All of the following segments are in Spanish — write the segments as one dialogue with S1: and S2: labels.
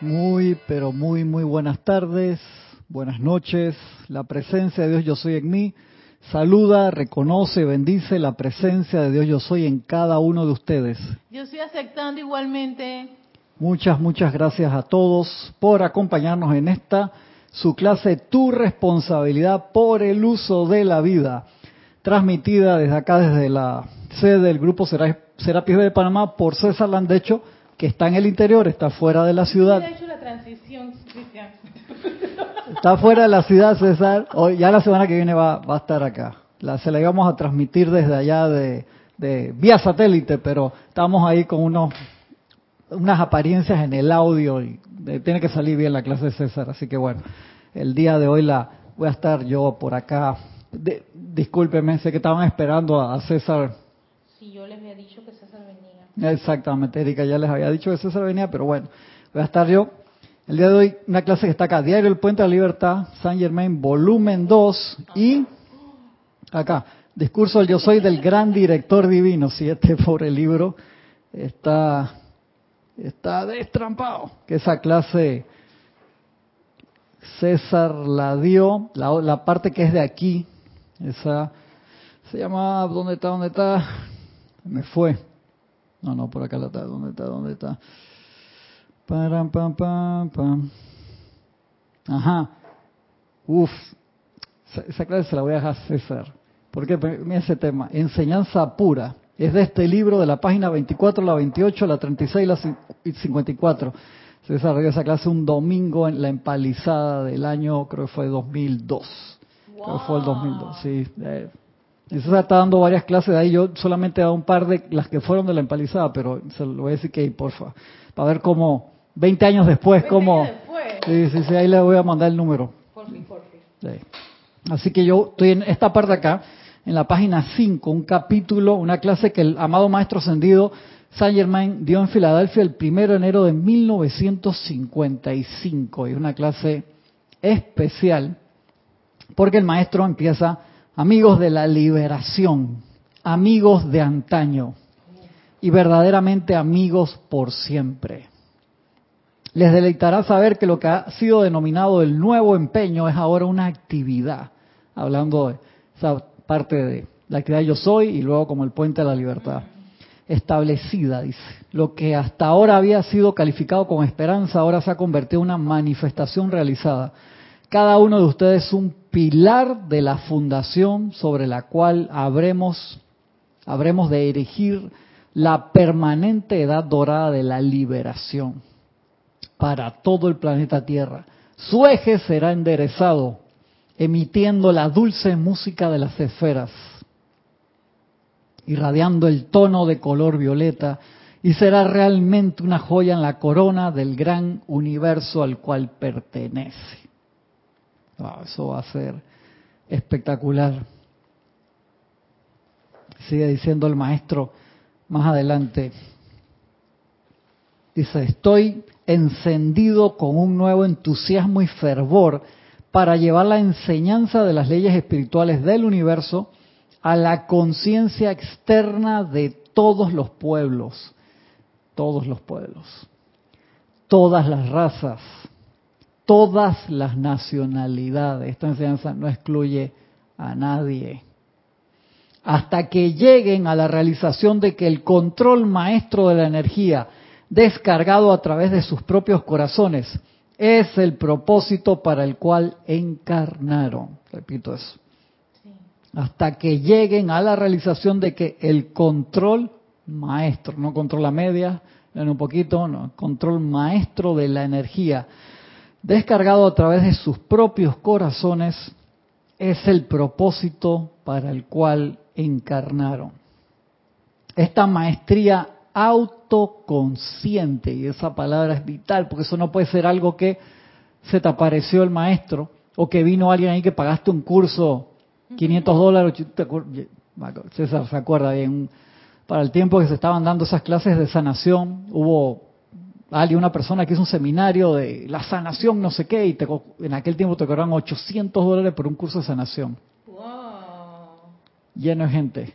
S1: Muy, pero muy, muy buenas tardes, buenas noches. La presencia de Dios yo soy en mí. Saluda, reconoce, bendice la presencia de Dios yo soy en cada uno de ustedes.
S2: Yo estoy aceptando igualmente.
S1: Muchas, muchas gracias a todos por acompañarnos en esta, su clase Tu responsabilidad por el uso de la vida, transmitida desde acá, desde la sede del Grupo Serapis de Panamá por César Landecho, que está en el interior, está fuera de la ciudad.
S2: hecho la transición.
S1: Está fuera de la ciudad, César. Hoy, ya la semana que viene va, va a estar acá. La, se la íbamos a transmitir desde allá de, de vía satélite, pero estamos ahí con unos unas apariencias en el audio y eh, tiene que salir bien la clase de César. Así que bueno, el día de hoy la voy a estar yo por acá. De, discúlpeme, sé que estaban esperando a, a César.
S2: Si yo les había dicho que.
S1: Exactamente, Erika ya les había dicho que César venía, pero bueno, voy a estar yo. El día de hoy, una clase que está acá, Diario El Puente de la Libertad, San Germain, volumen 2, y acá, Discurso del Yo Soy del Gran Director Divino, si este pobre libro está, está destrampado, que esa clase César la dio, la, la parte que es de aquí, esa se llama, ¿dónde está? ¿Dónde está? Me fue. No, no, por acá la está. ¿Dónde está? ¿Dónde está? Pam, pam, pam, pam. Ajá. Uf. Esa clase se la voy a dejar a César. Porque mira ese tema. Enseñanza pura. Es de este libro, de la página 24, la 28, la 36 y la 54. Se desarrolló esa clase un domingo en la empalizada del año, creo que fue 2002. Wow. Creo que fue el 2002, sí. Y César está dando varias clases de ahí. Yo solamente he dado un par de las que fueron de la empalizada, pero se lo voy a decir que, porfa, para ver cómo, 20 años después,
S2: 20
S1: cómo.
S2: años después.
S1: Sí, sí, sí, ahí le voy a mandar el número.
S2: Por fin, por fin.
S1: Sí. Así que yo estoy en esta parte acá, en la página 5, un capítulo, una clase que el amado Maestro Ascendido Saint Germain dio en Filadelfia el 1 de enero de 1955. Es una clase especial porque el Maestro empieza amigos de la liberación, amigos de antaño y verdaderamente amigos por siempre. Les deleitará saber que lo que ha sido denominado el nuevo empeño es ahora una actividad, hablando de esa parte de la actividad yo soy y luego como el puente de la libertad. Establecida, dice. Lo que hasta ahora había sido calificado como esperanza, ahora se ha convertido en una manifestación realizada. Cada uno de ustedes es un pilar de la fundación sobre la cual habremos, habremos de erigir la permanente edad dorada de la liberación para todo el planeta Tierra. Su eje será enderezado, emitiendo la dulce música de las esferas, irradiando el tono de color violeta, y será realmente una joya en la corona del gran universo al cual pertenece. Wow, eso va a ser espectacular. Sigue diciendo el maestro más adelante. Dice, estoy encendido con un nuevo entusiasmo y fervor para llevar la enseñanza de las leyes espirituales del universo a la conciencia externa de todos los pueblos, todos los pueblos, todas las razas, todas las nacionalidades. Esta enseñanza no excluye a nadie. Hasta que lleguen a la realización de que el control maestro de la energía, descargado a través de sus propios corazones, es el propósito para el cual encarnaron. Repito eso. Hasta que lleguen a la realización de que el control maestro, no control a media, en un poquito, no, control maestro de la energía, descargado a través de sus propios corazones, es el propósito para el cual encarnaron. Esta maestría autoconsciente, y esa palabra es vital, porque eso no puede ser algo que se te apareció el maestro, o que vino alguien ahí que pagaste un curso, 500 dólares, César se acuerda bien, para el tiempo que se estaban dando esas clases de sanación, hubo alguien, una persona que hizo un seminario de la sanación, no sé qué, y te, en aquel tiempo te cobraban 800 dólares por un curso de sanación.
S2: Wow.
S1: Lleno de gente.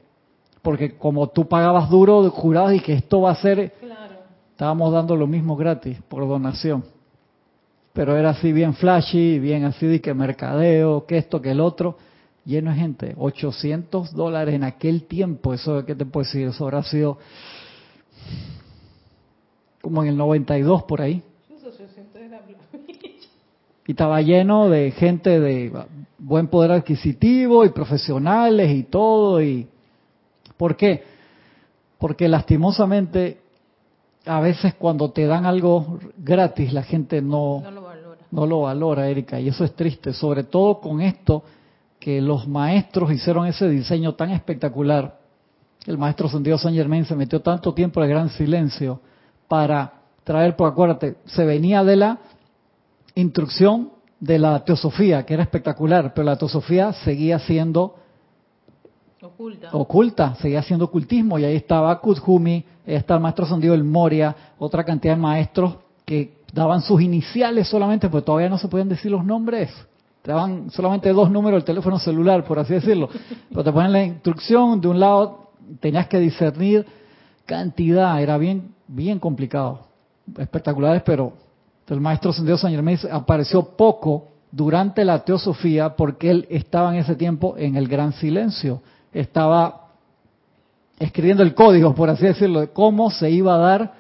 S1: Porque como tú pagabas duro, jurabas y que esto va a ser,
S2: Claro.
S1: estábamos dando lo mismo gratis, por donación. pero era así bien flashy, bien así de que mercadeo, que esto, que el otro, lleno de gente. 800 dólares en aquel tiempo, eso, ¿qué te puedo decir? Eso habrá sido como en el 92 por ahí. Y estaba lleno de gente de buen poder adquisitivo y profesionales y todo. y ¿Por qué? Porque lastimosamente a veces cuando te dan algo gratis la gente no,
S2: No lo valora.
S1: no lo valora, Erika, y eso es triste, sobre todo con esto que los maestros hicieron ese diseño tan espectacular. El maestro Sendido San Germain se metió tanto tiempo en el gran silencio para traer, porque acuérdate, se venía de la instrucción de la teosofía, que era espectacular, pero la teosofía seguía siendo
S2: Oculta.
S1: oculta, seguía siendo ocultismo, y ahí estaba Kuthumi, ahí está el maestro Sandido el Moria, otra cantidad de maestros que daban sus iniciales solamente, pues todavía no se podían decir los nombres, te daban solamente dos números del teléfono celular, por así decirlo, pero te ponen la instrucción, de un lado tenías que discernir cantidad, era bien, bien complicado, espectaculares, pero el maestro Sendido San Germain apareció poco durante la teosofía porque él estaba en ese tiempo en el gran silencio, estaba escribiendo el código, por así decirlo, de cómo se iba a dar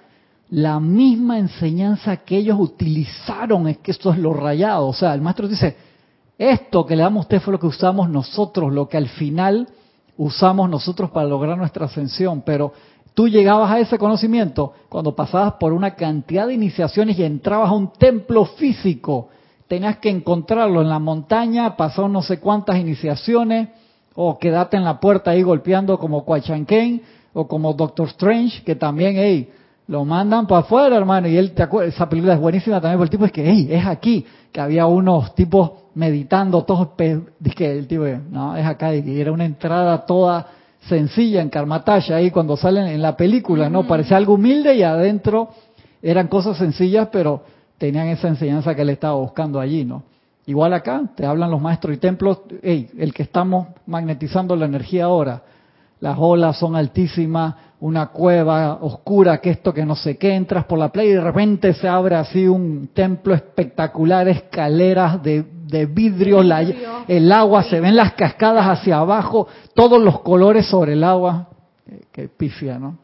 S1: la misma enseñanza que ellos utilizaron, es que esto es lo rayado, o sea, el maestro dice, esto que le damos a usted fue lo que usamos nosotros, lo que al final usamos nosotros para lograr nuestra ascensión, pero tú llegabas a ese conocimiento cuando pasabas por una cantidad de iniciaciones y entrabas a un templo físico, tenías que encontrarlo en la montaña, pasó no sé cuántas iniciaciones, o quedarte en la puerta ahí golpeando como Quachanquén, o como Doctor Strange, que también, hey, lo mandan para afuera, hermano, y él, te acuerdas, esa película es buenísima también, porque el tipo es que, hey, es aquí, que había unos tipos meditando, todos, que el tipo, no, es acá, y era una entrada toda sencilla en Karmataya, ahí cuando salen en la película, ¿no? Parecía algo humilde y adentro eran cosas sencillas, pero tenían esa enseñanza que él estaba buscando allí, ¿no? Igual acá, te hablan los maestros y templos, hey, el que estamos magnetizando la energía ahora, las olas son altísimas, una cueva oscura, que esto, que no sé qué, entras por la playa y de repente se abre así un templo espectacular, escaleras de, de vidrio, la, el agua, se ven las cascadas hacia abajo, todos los colores sobre el agua, que pifia, ¿no?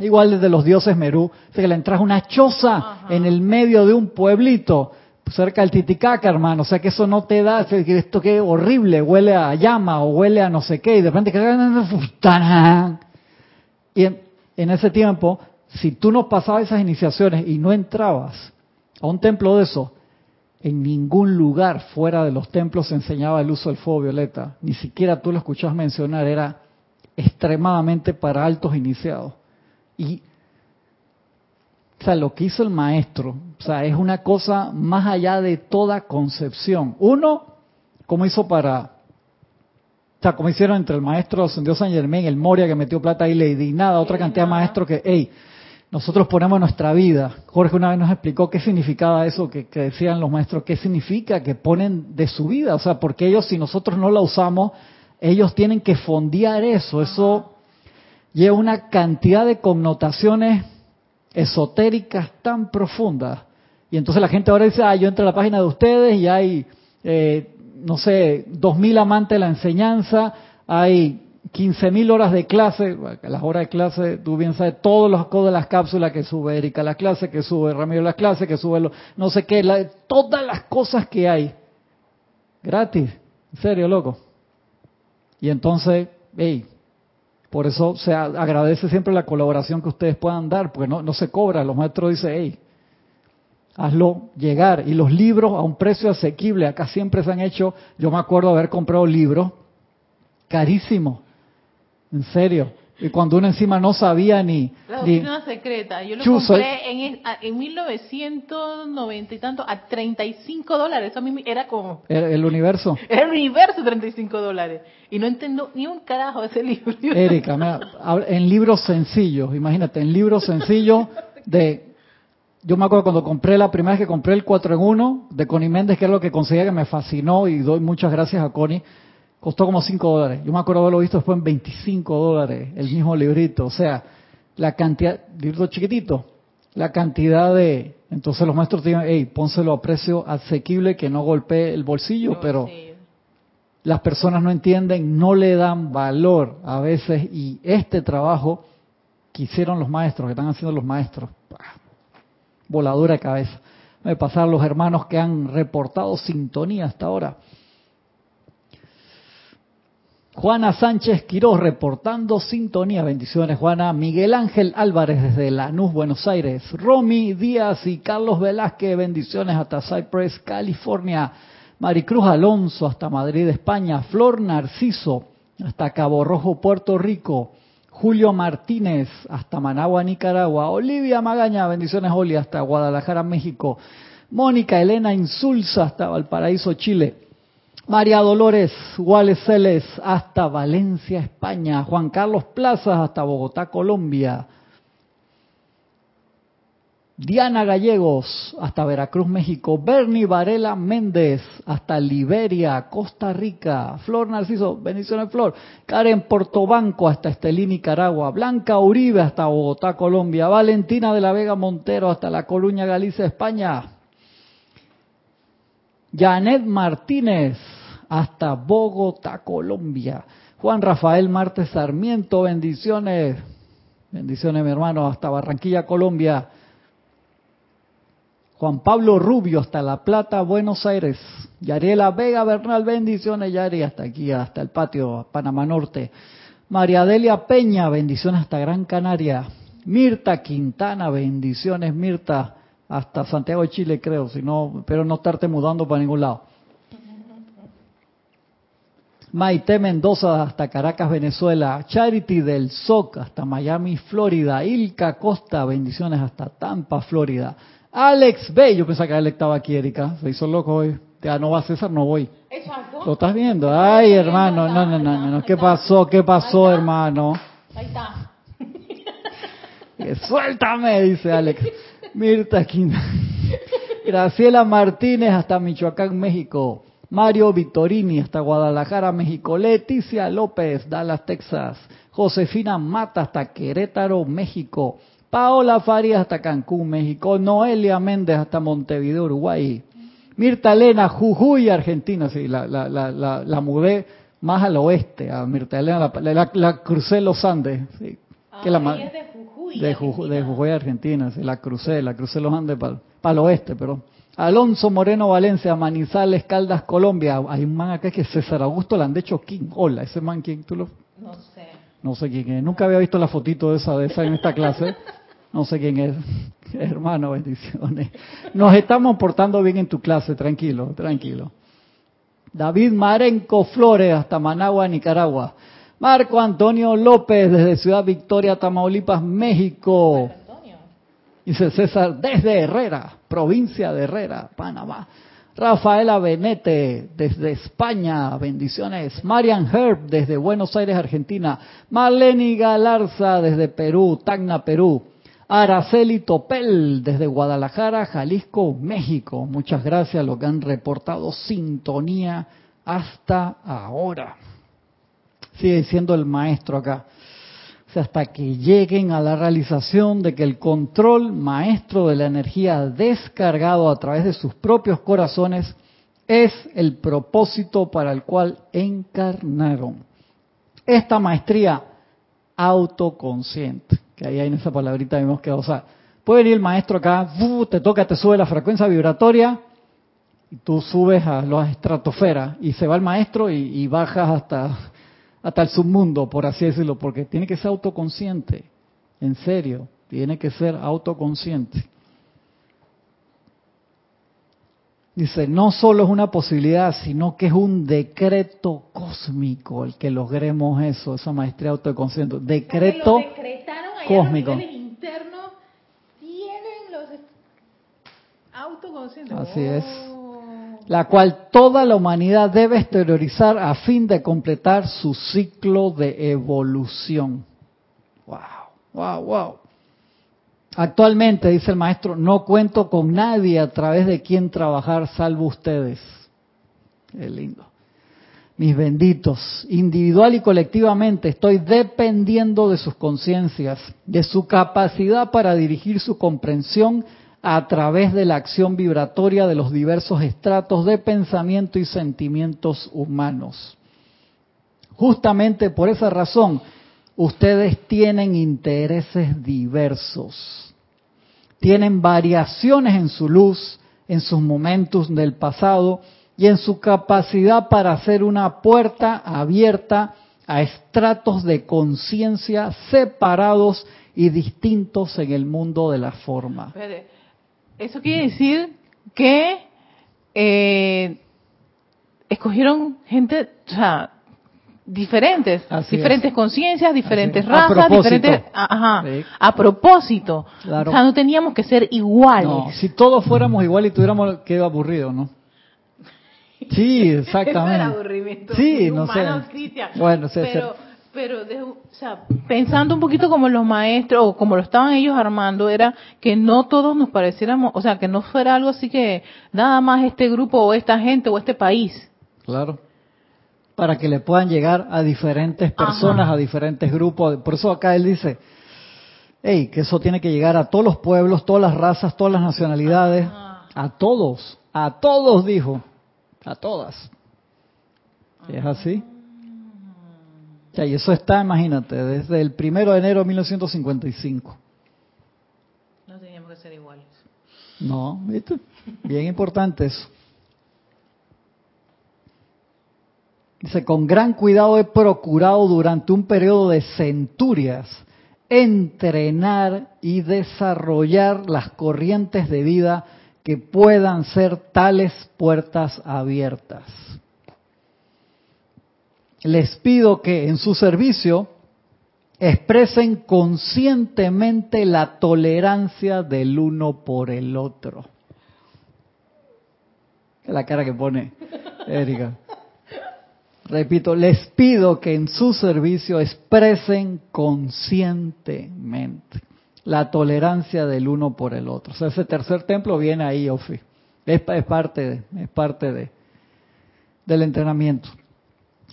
S1: Igual desde los dioses Merú, o sea que le entras una choza
S2: Ajá.
S1: en el medio de un pueblito, cerca del Titicaca, hermano, o sea que eso no te da, esto que horrible, huele a llama o huele a no sé qué, y de repente y en, en ese tiempo, si tú no pasabas esas iniciaciones y no entrabas a un templo de eso, en ningún lugar fuera de los templos se enseñaba el uso del fuego violeta, ni siquiera tú lo escuchabas mencionar, era extremadamente para altos iniciados. Y o sea, lo que hizo el maestro, o sea, es una cosa más allá de toda concepción. Uno, como hizo para, o sea, como hicieron entre el maestro Ascendió San Germán, el Moria que metió plata ahí, Lady Nada, otra cantidad de maestros que, hey, nosotros ponemos nuestra vida. Jorge una vez nos explicó qué significaba eso que, que decían los maestros, qué significa que ponen de su vida, o sea, porque ellos, si nosotros no la usamos, ellos tienen que fondear eso, eso lleva una cantidad de connotaciones esotéricas tan profundas. Y entonces la gente ahora dice, ah, yo entro a la página de ustedes y hay, eh, no sé, dos mil amantes de la enseñanza, hay quince mil horas de clase, las horas de clase, tú bien sabes, todos los codos de las cápsulas que sube Erika las clases, que sube Ramiro las clases, que sube lo- no sé qué, la- todas las cosas que hay, gratis, en serio, loco. Y entonces, hey, por eso se agradece siempre la colaboración que ustedes puedan dar, porque no, no se cobra. Los maestros dicen, hey, hazlo llegar. Y los libros a un precio asequible, acá siempre se han hecho, yo me acuerdo haber comprado libros carísimos, en serio. Y cuando uno encima no sabía ni...
S2: La
S1: ni
S2: doctrina secreta. Yo lo
S1: Chuzo,
S2: compré en, es- a- en 1990 y tanto a 35 dólares. Eso a mí era como...
S1: el, el universo.
S2: Era el universo 35 dólares. Y no entiendo ni un carajo ese libro.
S1: Erika, mira, en libros sencillos, imagínate, en libros sencillos de... Yo me acuerdo cuando compré la primera vez que compré el 4 en 1 de Connie Méndez, que es lo que conseguía que me fascinó y doy muchas gracias a Connie, costó como 5 dólares. Yo me acuerdo haberlo visto después en 25 dólares, el mismo librito. O sea, la cantidad, librito chiquitito. la cantidad de... Entonces los maestros digan, hey, pónselo a precio asequible que no golpee el bolsillo, pero las personas no entienden, no le dan valor a veces y este trabajo que hicieron los maestros, que están haciendo los maestros, voladura de cabeza. Me pasar los hermanos que han reportado sintonía hasta ahora. Juana Sánchez Quiroz reportando sintonía. Bendiciones, Juana. Miguel Ángel Álvarez desde Lanús, Buenos Aires. Romy Díaz y Carlos Velázquez, bendiciones hasta Cypress, California. Maricruz Alonso hasta Madrid, España. Flor Narciso hasta Cabo Rojo, Puerto Rico. Julio Martínez hasta Managua, Nicaragua. Olivia Magaña, bendiciones, Oli, hasta Guadalajara, México. Mónica Elena Insulza hasta Valparaíso, Chile. María Dolores Guales Celes hasta Valencia, España. Juan Carlos Plazas hasta Bogotá, Colombia. Diana Gallegos hasta Veracruz, México. Bernie Varela Méndez hasta Liberia, Costa Rica. Flor Narciso, bendiciones Flor. Karen Portobanco hasta Estelí, Nicaragua. Blanca Uribe hasta Bogotá, Colombia. Valentina de la Vega Montero hasta La Coruña, Galicia, España. Janet Martínez hasta Bogotá, Colombia. Juan Rafael Martes Sarmiento, bendiciones. Bendiciones, mi hermano, hasta Barranquilla, Colombia. Juan Pablo Rubio, hasta La Plata, Buenos Aires. Yariela Vega Bernal, bendiciones, Yari, hasta aquí, hasta el patio, Panamá Norte. María Delia Peña, bendiciones hasta Gran Canaria. Mirta Quintana, bendiciones, Mirta, hasta Santiago de Chile, creo, si no, pero no estarte mudando para ningún lado. Maite Mendoza hasta Caracas, Venezuela. Charity del SOC hasta Miami, Florida. Ilka Costa, bendiciones hasta Tampa, Florida. Alex B, yo pensaba que Alex estaba aquí, Erika. Se hizo loco hoy. Ya no va a César, no voy. ¿Lo estás viendo? Ay, hermano, no, no, no, no. ¿Qué pasó? ¿Qué pasó, hermano? Ahí está. Suéltame, dice Alex. Mirta Quinta. Graciela Martínez hasta Michoacán, México. Mario Vittorini hasta Guadalajara, México. Leticia López, Dallas, Texas. Josefina Mata hasta Querétaro, México. Paola Farias hasta Cancún, México. Noelia Méndez hasta Montevideo, Uruguay. Mirta Elena, Jujuy, Argentina. Sí, la, la, la, la, mudé más al oeste, a Mirta Elena. La, crucé los Andes. Sí, que la, es de Jujuy, de, Jujuy, de Jujuy, Argentina. Sí, la crucé, la crucé los Andes para, para el oeste, pero Alonso Moreno Valencia, Manizales, Caldas, Colombia. Hay un man acá que es César Augusto Landecho King. Hola, ese man, ¿quién? ¿Tú lo... No sé. No sé quién es. Nunca había visto la fotito de esa, de esa en esta clase. No sé quién es. Hermano, bendiciones. Nos estamos portando bien en tu clase, tranquilo, tranquilo. David Marenco Flores, hasta Managua, Nicaragua. Marco Antonio López, desde Ciudad Victoria, Tamaulipas, México. Dice César, desde Herrera, provincia de Herrera, Panamá. Rafaela Benete, desde España, bendiciones. Marian Herb, desde Buenos Aires, Argentina. Marlene Galarza, desde Perú, Tacna, Perú. Araceli Topel, desde Guadalajara, Jalisco, México. Muchas gracias a los que han reportado sintonía hasta ahora. Sigue siendo el maestro acá hasta que lleguen a la realización de que el control maestro de la energía descargado a través de sus propios corazones es el propósito para el cual encarnaron. Esta maestría autoconsciente, que ahí en esa palabrita vemos que, o sea, puede venir el maestro acá, te toca, te sube la frecuencia vibratoria, y tú subes a la estratosfera, y se va el maestro y, y bajas hasta hasta el submundo, por así decirlo, porque tiene que ser autoconsciente, en serio, tiene que ser autoconsciente. Dice, no solo es una posibilidad, sino que es un decreto cósmico el que logremos eso, esa maestría autoconsciente. Decreto cósmico. tienen los autoconscientes. Así es. La cual toda la humanidad debe exteriorizar a fin de completar su ciclo de evolución. Wow, wow, wow. Actualmente, dice el maestro, no cuento con nadie a través de quien trabajar salvo ustedes. Qué lindo. mis benditos, individual y colectivamente estoy dependiendo de sus conciencias, de su capacidad para dirigir su comprensión a través de la acción vibratoria de los diversos estratos de pensamiento y sentimientos humanos. Justamente por esa razón, ustedes tienen intereses diversos, tienen variaciones en su luz, en sus momentos del pasado, y en su capacidad para hacer una puerta abierta a estratos de conciencia separados y distintos en el mundo de la forma.
S2: Eso quiere decir que eh, escogieron gente, o sea, diferentes, diferentes conciencias, diferentes razas, diferentes, ajá, a propósito. O sea, no teníamos que ser iguales.
S1: si todos fuéramos iguales y tuviéramos que aburrido, ¿no? Sí, exactamente.
S2: aburrimiento
S1: sí, no sé. Bueno,
S2: pero, pero o sea, pensando un poquito como los maestros o como lo estaban ellos armando, era que no todos nos pareciéramos, o sea, que no fuera algo así que nada más este grupo o esta gente o este país.
S1: Claro. Para que le puedan llegar a diferentes personas, a diferentes grupos. Por eso acá él dice, hey, que eso tiene que llegar a todos los pueblos, todas las razas, todas las nacionalidades, a todos, a todos dijo a todas. ¿Es así? Y eso está, imagínate, desde el primero de enero de 1955.
S2: No teníamos que ser iguales.
S1: No, ¿viste? Bien importante eso. Dice, con gran cuidado he procurado durante un periodo de centurias entrenar y desarrollar las corrientes de vida que puedan ser tales puertas abiertas. Les pido que en su servicio expresen conscientemente la tolerancia del uno por el otro. La cara que pone Erika. Repito, les pido que en su servicio expresen conscientemente la tolerancia del uno por el otro. O sea, ese tercer templo viene ahí, Ofi. Es, parte, es parte de, del entrenamiento.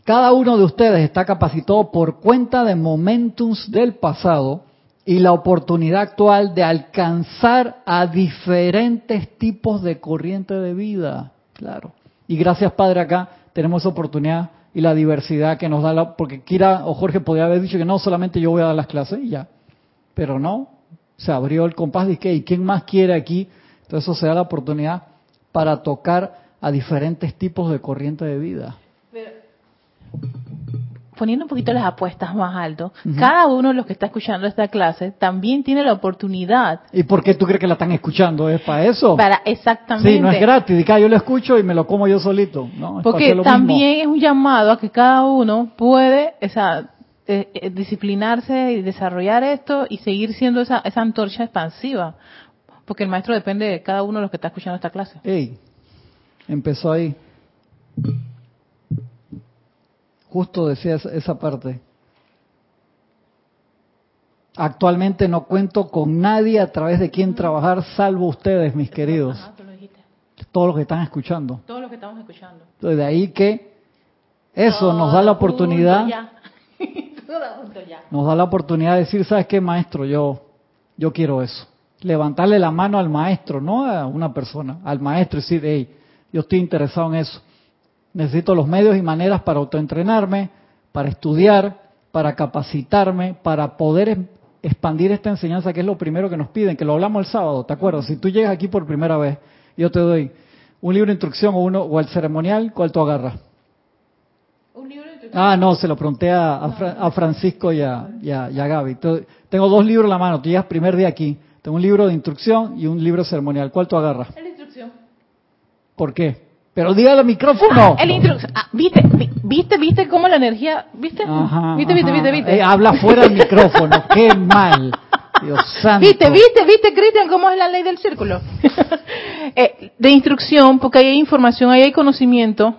S1: Cada uno de ustedes está capacitado por cuenta de momentums del pasado y la oportunidad actual de alcanzar a diferentes tipos de corriente de vida. Claro. Y gracias, Padre, acá tenemos esa oportunidad y la diversidad que nos da la... Porque Kira o Jorge podría haber dicho que no, solamente yo voy a dar las clases y ya. Pero no, se abrió el compás de que, ¿y quién más quiere aquí? Entonces eso se da la oportunidad para tocar a diferentes tipos de corriente de vida.
S2: Poniendo un poquito las apuestas más alto, cada uno de los que está escuchando esta clase también tiene la oportunidad.
S1: ¿Y por qué tú crees que la están escuchando? ¿Es para eso?
S2: Para, exactamente.
S1: Sí, no es gratis. Dica, yo lo escucho y me lo como yo solito. No,
S2: Porque también es un llamado a que cada uno puede, o sea, eh, eh, disciplinarse y desarrollar esto y seguir siendo esa, esa antorcha expansiva. Porque el maestro depende de cada uno de los que está escuchando esta clase.
S1: Ey, empezó ahí. Justo decía esa parte. Actualmente no cuento con nadie a través de quien trabajar, salvo ustedes, mis queridos. Todos los que están escuchando.
S2: Todos los que estamos escuchando.
S1: Entonces, de ahí que eso nos da la oportunidad nos da la oportunidad de decir, ¿sabes qué, maestro? Yo, yo quiero eso. Levantarle la mano al maestro, no a una persona, al maestro y decir, hey, yo estoy interesado en eso. Necesito los medios y maneras para autoentrenarme, para estudiar, para capacitarme, para poder expandir esta enseñanza, que es lo primero que nos piden, que lo hablamos el sábado, ¿te acuerdas? Si tú llegas aquí por primera vez, yo te doy un libro de instrucción o uno o el ceremonial, ¿cuál tú agarras? Ah, no, se lo pregunté a, Francisco y a, Gaby. tengo dos libros en la mano, tú llegas primer día aquí. Tengo un libro de instrucción y un libro ceremonial. ¿Cuál tú agarras?
S2: El de instrucción.
S1: ¿Por qué? Pero dígale al micrófono.
S2: Ah, el instrucción. Ah, ¿Viste, viste, viste cómo la energía, viste? ¿Viste, viste, viste, viste?
S1: Eh, habla fuera del micrófono, qué mal. Dios santo.
S2: ¿Viste, viste, viste, Cristian, cómo es la ley del círculo? Eh, de instrucción, porque ahí hay información, ahí hay conocimiento.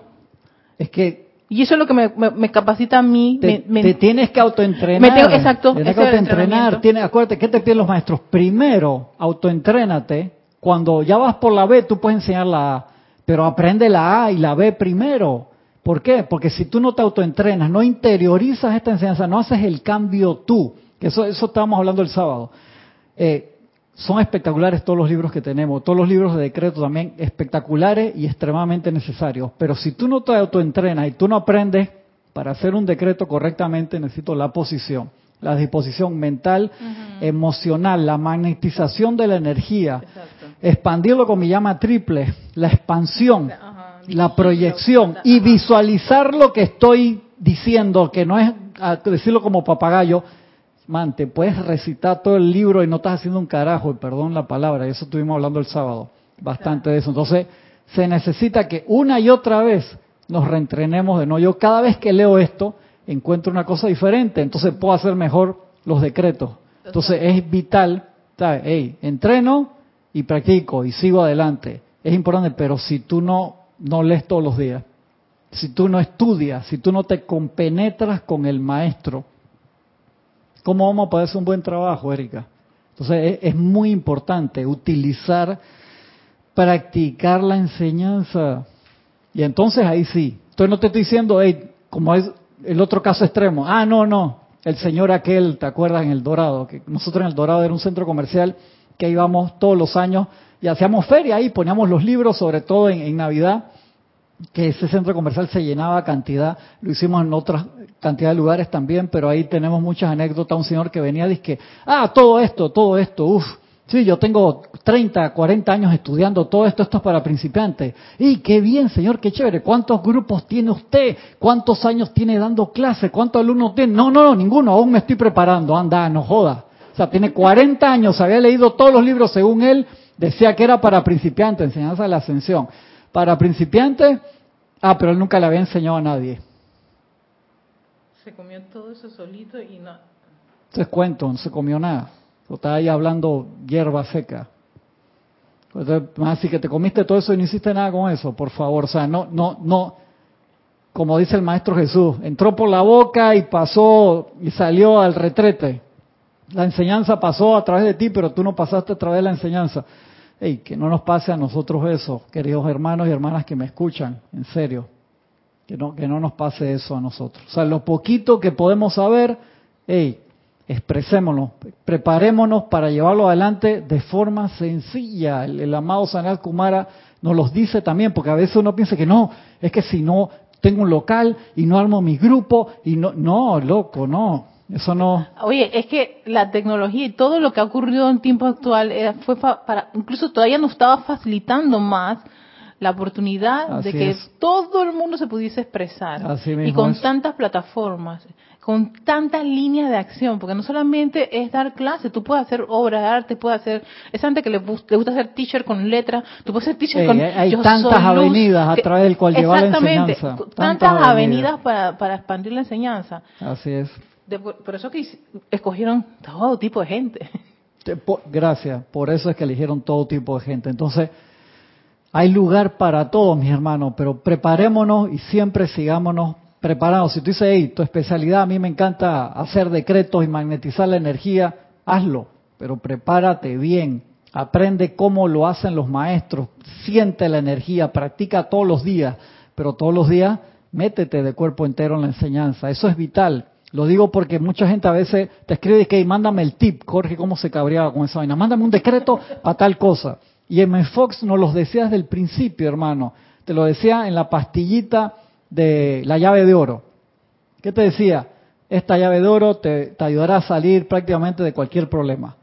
S1: Es que
S2: y eso es lo que me, capacita a mí.
S1: Te, te tienes que autoentrenar.
S2: exacto.
S1: Tienes que autoentrenar. Tienes, acuérdate, ¿qué te piden los maestros? Primero, autoentrénate. Cuando ya vas por la B, tú puedes enseñar la A. Pero aprende la A y la B primero. ¿Por qué? Porque si tú no te autoentrenas, no interiorizas esta enseñanza, no haces el cambio tú, que eso, eso estábamos hablando el sábado. Eh, son espectaculares todos los libros que tenemos, todos los libros de decreto también espectaculares y extremadamente necesarios. Pero si tú no te autoentrenas y tú no aprendes para hacer un decreto correctamente, necesito la posición, la disposición mental, emocional, la magnetización de la energía, expandirlo con mi llama triple, la expansión, la proyección y visualizar lo que estoy diciendo, que no es decirlo como papagayo, man, te puedes recitar todo el libro y no estás haciendo un carajo, y perdón la palabra, eso estuvimos hablando el sábado, bastante de eso. Entonces, se necesita que una y otra vez nos reentrenemos de no. Yo cada vez que leo esto, encuentro una cosa diferente, entonces puedo hacer mejor los decretos. Entonces es vital, ¿sabes? Hey, entreno y practico y sigo adelante. Es importante, pero si tú no, no lees todos los días, si tú no estudias, si tú no te compenetras con el maestro, ¿Cómo vamos a poder hacer un buen trabajo, Erika? Entonces es, muy importante utilizar, practicar la enseñanza. Y entonces ahí sí. Entonces no te estoy diciendo, hey, como es el otro caso extremo. Ah, no, no. El señor aquel, ¿te acuerdas? En el Dorado. Que nosotros en el Dorado era un centro comercial que íbamos todos los años y hacíamos feria ahí, poníamos los libros, sobre todo en Navidad que ese centro comercial se llenaba cantidad, lo hicimos en otras cantidad de lugares también, pero ahí tenemos muchas anécdotas, un señor que venía y dice ah, todo esto, todo esto, uff, sí, yo tengo 30, 40 años estudiando todo esto, esto es para principiantes. Y qué bien, señor, qué chévere, ¿cuántos grupos tiene usted? ¿Cuántos años tiene dando clases? ¿Cuántos alumnos tiene? No, no, no, ninguno, aún me estoy preparando, anda, no joda. O sea, tiene 40 años, había leído todos los libros según él, decía que era para principiantes, enseñanza de la ascensión para principiantes, ah, pero él nunca le había enseñado a nadie.
S2: Se comió todo eso solito y no.
S1: Entonces cuento, no se comió nada. Estaba ahí hablando hierba seca. así que te comiste todo eso y no hiciste nada con eso, por favor. O sea, no, no, no. Como dice el Maestro Jesús, entró por la boca y pasó y salió al retrete. La enseñanza pasó a través de ti, pero tú no pasaste a través de la enseñanza que no nos pase a nosotros eso, queridos hermanos y hermanas que me escuchan, en serio. Que no, que no nos pase eso a nosotros. O sea, lo poquito que podemos saber, hey, expresémonos, preparémonos para llevarlo adelante de forma sencilla. El, amado Sanat Kumara nos los dice también, porque a veces uno piensa que no, es que si no tengo un local y no armo mi grupo y no, no, loco, no. Eso no.
S2: Oye, es que la tecnología y todo lo que ha ocurrido en tiempo actual eh, fue para, incluso todavía nos estaba facilitando más la oportunidad de que todo el mundo se pudiese expresar. y con tantas plataformas, con tantas líneas de acción, porque no solamente es dar clases, tú puedes hacer obras de arte, puedes hacer, es antes que le, gusta hacer t-shirt con letra, tú puedes hacer t-shirt con...
S1: Hay tantas avenidas a través del cual llevar la enseñanza.
S2: Tantas, avenidas, para, para expandir la enseñanza.
S1: Así es
S2: por eso que escogieron todo tipo de gente.
S1: Gracias, por eso es que eligieron todo tipo de gente. Entonces, hay lugar para todos, mis hermanos, pero preparémonos y siempre sigámonos preparados. Si tú dices, hey, tu especialidad, a mí me encanta hacer decretos y magnetizar la energía, hazlo, pero prepárate bien. Aprende cómo lo hacen los maestros, siente la energía, practica todos los días, pero todos los días métete de cuerpo entero en la enseñanza. Eso es vital. Lo digo porque mucha gente a veces te escribe que mándame el tip, Jorge, cómo se cabreaba con esa vaina. Mándame un decreto para tal cosa. Y M. Fox nos los decía desde el principio, hermano. Te lo decía en la pastillita de la llave de oro. ¿Qué te decía? Esta llave de oro te, ayudará a salir prácticamente de cualquier problema.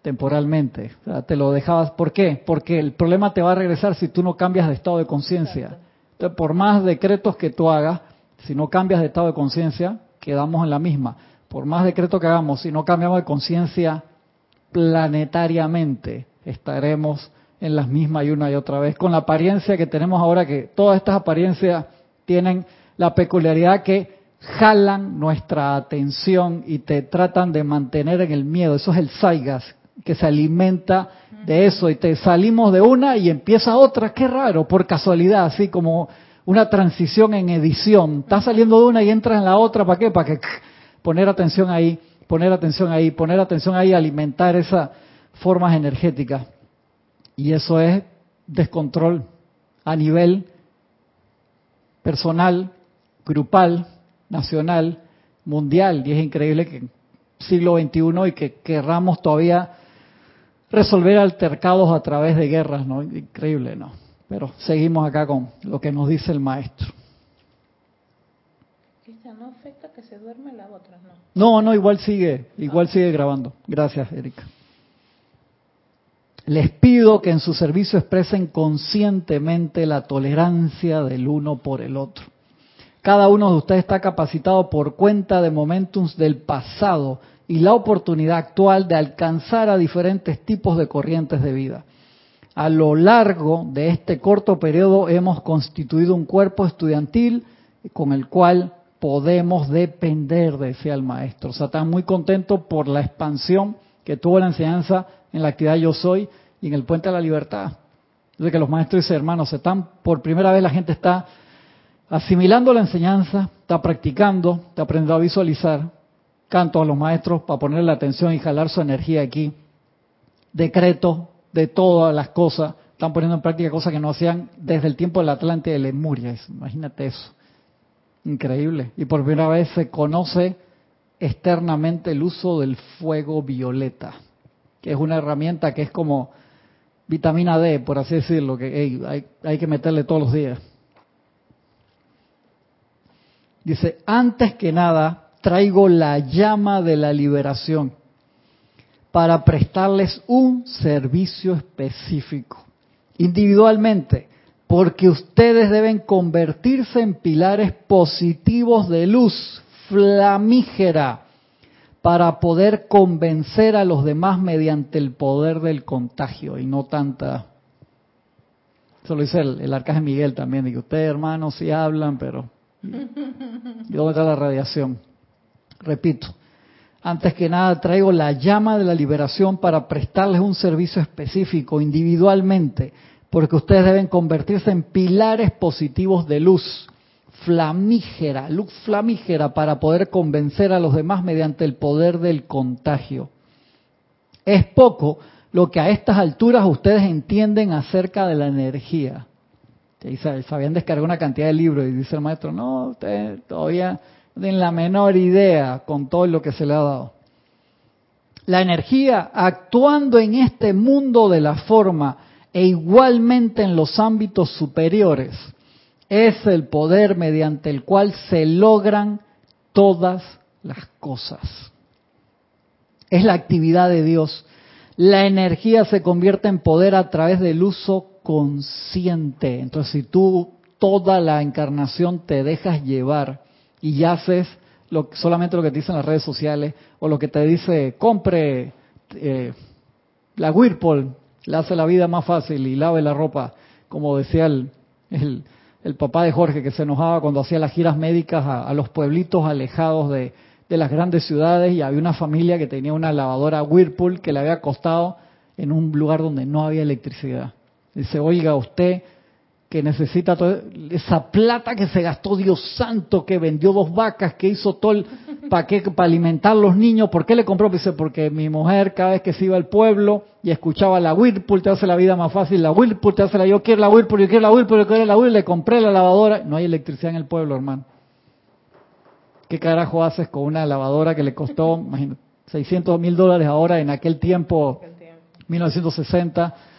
S1: Temporalmente. O sea, te lo dejabas. ¿Por qué? Porque el problema te va a regresar si tú no cambias de estado de conciencia. Entonces, por más decretos que tú hagas, si no cambias de estado de conciencia, quedamos en la misma. Por más decreto que hagamos, si no cambiamos de conciencia planetariamente, estaremos en las mismas y una y otra vez, con la apariencia que tenemos ahora, que todas estas apariencias tienen la peculiaridad que jalan nuestra atención y te tratan de mantener en el miedo. Eso es el Saigas, que se alimenta de eso y te salimos de una y empieza otra. Qué raro, por casualidad, así como una transición en edición. Estás saliendo de una y entras en la otra, ¿para qué? Para que poner atención ahí, poner atención ahí, poner atención ahí, alimentar esas formas energéticas. Y eso es descontrol a nivel personal, grupal, nacional, mundial. Y es increíble que siglo XXI y que querramos todavía resolver altercados a través de guerras, ¿no? Increíble, ¿no? Pero seguimos acá con lo que nos dice el maestro.
S2: ¿no afecta que se duerme la otra? No.
S1: No, no, igual sigue, igual sigue grabando. Gracias, Erika. Les pido que en su servicio expresen conscientemente la tolerancia del uno por el otro. Cada uno de ustedes está capacitado por cuenta de momentums del pasado y la oportunidad actual de alcanzar a diferentes tipos de corrientes de vida. A lo largo de este corto periodo hemos constituido un cuerpo estudiantil con el cual podemos depender, decía el maestro. O sea, está muy contento por la expansión que tuvo la enseñanza en la actividad Yo Soy y en el Puente de la Libertad. De que los maestros y hermanos están, por primera vez la gente está asimilando la enseñanza, está practicando, está aprendiendo a visualizar, canto a los maestros para ponerle la atención y jalar su energía aquí. Decreto de todas las cosas. Están poniendo en práctica cosas que no hacían desde el tiempo del Atlante de Lemuria. Imagínate eso. Increíble. Y por primera vez se conoce externamente el uso del fuego violeta, que es una herramienta que es como vitamina D, por así decirlo, que hay, hay que meterle todos los días. Dice, antes que nada, traigo la llama de la liberación para prestarles un servicio específico, individualmente, porque ustedes deben convertirse en pilares positivos de luz flamígera para poder convencer a los demás mediante el poder del contagio y no tanta... Eso lo dice el, el arcángel Miguel también, que ustedes hermanos sí hablan, pero... ¿Y dónde está la radiación? Repito, antes que nada traigo la llama de la liberación para prestarles un servicio específico individualmente, porque ustedes deben convertirse en pilares positivos de luz flamígera, luz flamígera para poder convencer a los demás mediante el poder del contagio. Es poco lo que a estas alturas ustedes entienden acerca de la energía. Sabían descargar una cantidad de libros y dice el maestro, no, ustedes todavía tienen la menor idea con todo lo que se le ha dado. La energía actuando en este mundo de la forma e igualmente en los ámbitos superiores es el poder mediante el cual se logran todas las cosas. Es la actividad de Dios. La energía se convierte en poder a través del uso consciente. Entonces, si tú toda la encarnación te dejas llevar y haces lo, solamente lo que te dicen las redes sociales o lo que te dice compre eh, la Whirlpool, le hace la vida más fácil y lave la ropa, como decía el, el, papá de Jorge que se enojaba cuando hacía las giras médicas a, los pueblitos alejados de, de las grandes ciudades y había una familia que tenía una lavadora Whirlpool que le había costado en un lugar donde no había electricidad. Dice, oiga, usted que necesita toda esa plata que se gastó Dios santo, que vendió dos vacas, que hizo todo paquete para alimentar a los niños. ¿Por qué le compró? Dice, porque mi mujer cada vez que se iba al pueblo y escuchaba la Whirlpool, te hace la vida más fácil, la Whirlpool te hace la, yo quiero la Whirlpool, yo quiero la Whirlpool, yo quiero la Whirlpool, le compré la lavadora. No hay electricidad en el pueblo, hermano. ¿Qué carajo haces con una lavadora que le costó, imagínate, 600 mil dólares ahora en aquel tiempo, 1960?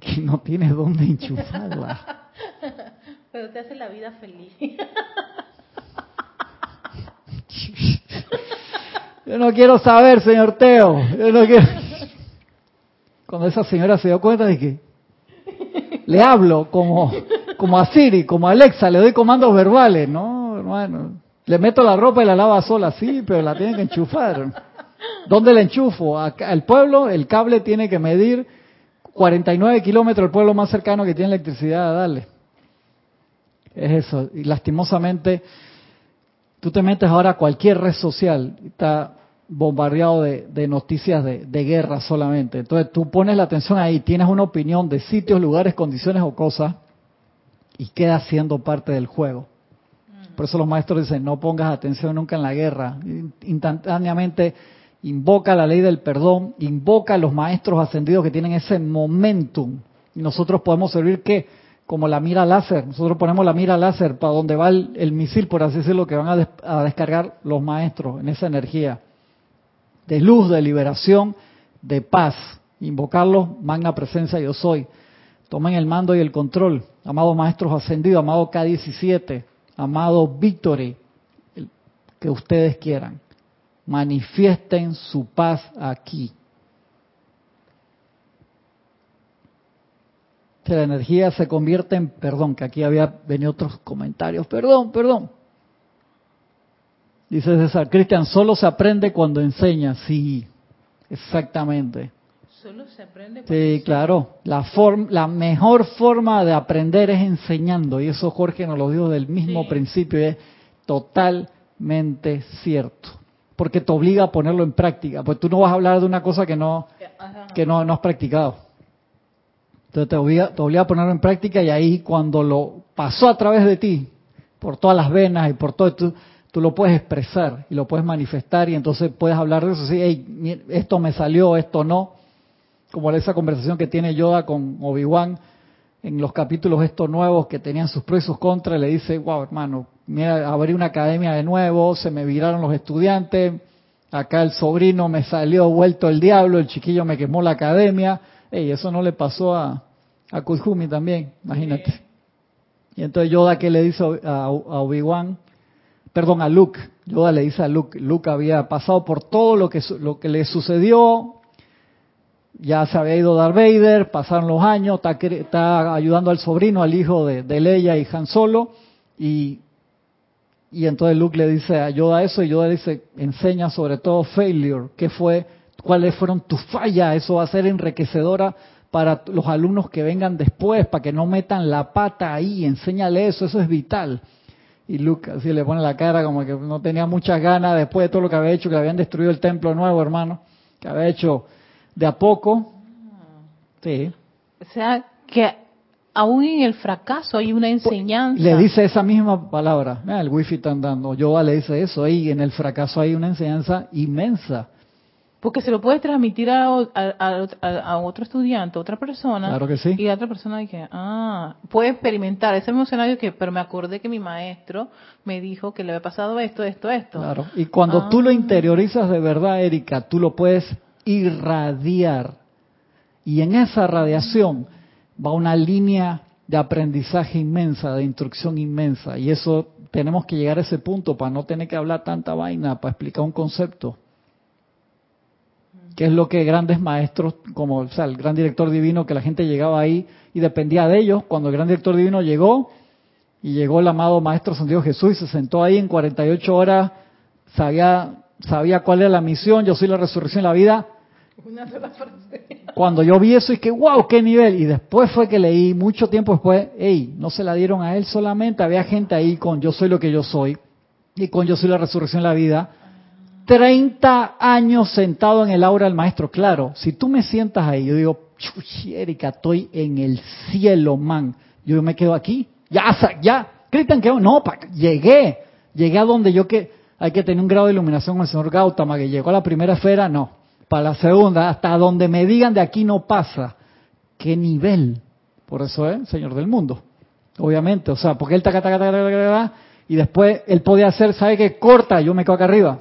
S1: Que no tienes dónde enchufarla.
S2: Pero te hace la vida feliz.
S1: Yo no quiero saber, señor Teo. Yo no quiero... Cuando esa señora se dio cuenta de que le hablo como, como a Siri, como a Alexa, le doy comandos verbales. No, hermano. Le meto la ropa y la lava sola, sí, pero la tiene que enchufar. ¿Dónde la enchufo? Al pueblo el cable tiene que medir 49 kilómetros el pueblo más cercano que tiene electricidad, dale. Es eso. Y lastimosamente, tú te metes ahora a cualquier red social, está bombardeado de, noticias de, guerra solamente. Entonces tú pones la atención ahí, tienes una opinión de sitios, lugares, condiciones o cosas, y queda siendo parte del juego. Por eso los maestros dicen, no pongas atención nunca en la guerra. Instantáneamente invoca la ley del perdón, invoca a los maestros ascendidos que tienen ese momentum. Y nosotros podemos servir que como la mira láser. Nosotros ponemos la mira láser para donde va el, misil, por así decirlo, que van a, a, descargar los maestros en esa energía de luz, de liberación, de paz. Invocarlos, magna presencia yo soy. Tomen el mando y el control. Amados maestros ascendidos, amado K17, amado Victory, que ustedes quieran. Manifiesten su paz aquí. Que la energía se convierte en, perdón, que aquí había venido otros comentarios, perdón, perdón. Dice César, Cristian, solo se aprende cuando enseña, sí, exactamente.
S2: Solo se aprende
S1: Sí, claro. La, la mejor forma de aprender es enseñando. Y eso Jorge nos lo dijo del mismo principio. Y es totalmente cierto. Porque te obliga a ponerlo en práctica. Pues tú no vas a hablar de una cosa que no, que no, no has practicado. Entonces te obliga, te obliga a ponerlo en práctica y ahí cuando lo pasó a través de ti, por todas las venas y por todo, tú, tú lo puedes expresar y lo puedes manifestar y entonces puedes hablar de eso. Sí, esto me salió, esto no como esa conversación que tiene Yoda con Obi-Wan en los capítulos estos nuevos que tenían sus pros y sus contras, le dice, wow, hermano, mira, abrí una academia de nuevo, se me viraron los estudiantes, acá el sobrino me salió vuelto el diablo, el chiquillo me quemó la academia, y eso no le pasó a, a Kuzumi también, imagínate. Y entonces Yoda que le dice a, a Obi-Wan, perdón, a Luke, Yoda le dice a Luke, Luke había pasado por todo lo que, lo que le sucedió, ya se había ido Darth Vader, pasaron los años, está, ayudando al sobrino, al hijo de, Leia y Han Solo, y, y entonces Luke le dice a eso, y Yoda dice, enseña sobre todo failure, qué fue, cuáles fueron tus fallas, eso va a ser enriquecedora para los alumnos que vengan después, para que no metan la pata ahí, enséñale eso, eso es vital. Y Luke así le pone la cara como que no tenía muchas ganas después de todo lo que había hecho, que habían destruido el templo nuevo, hermano, que había hecho de a poco. Sí.
S2: O sea, que aún en el fracaso hay una enseñanza.
S1: Le dice esa misma palabra. el wifi está andando. Yoga le dice eso. Y en el fracaso hay una enseñanza inmensa.
S2: Porque se lo puede transmitir a, a, otro estudiante, a otra persona.
S1: Claro que sí.
S2: Y la otra persona dice, ah, puede experimentar ese mismo escenario que, pero me acordé que mi maestro me dijo que le había pasado esto, esto, esto.
S1: Claro. Y cuando tú lo ah. interiorizas de verdad, Erika, tú lo puedes irradiar. Y en esa radiación va una línea de aprendizaje inmensa, de instrucción inmensa. Y eso tenemos que llegar a ese punto para no tener que hablar tanta vaina, para explicar un concepto. Que es lo que grandes maestros, como el gran director divino, que la gente llegaba ahí y dependía de ellos. Cuando el gran director divino llegó, y llegó el amado Maestro Santiago Jesús y se sentó ahí en 48 horas, sabía sabía cuál era la misión, yo soy la resurrección de la vida. Cuando yo vi eso y que, wow, qué nivel. Y después fue que leí, mucho tiempo después, hey, no se la dieron a él solamente, había gente ahí con yo soy lo que yo soy y con yo soy la resurrección de la vida. 30 años sentado en el aura del maestro. Claro, si tú me sientas ahí, yo digo, Erika, estoy en el cielo, man. Yo me quedo aquí. Ya, ya, gritan que no, llegué, llegué a donde yo que hay que tener un grado de iluminación con el señor Gautama, que llegó a la primera esfera, no. Para la segunda, hasta donde me digan de aquí no pasa. ¿Qué nivel? Por eso es Señor del mundo. Obviamente, o sea, porque él taca, taca, taca, taca, y después él podía hacer, ¿sabe qué? Corta, yo me quedo acá arriba.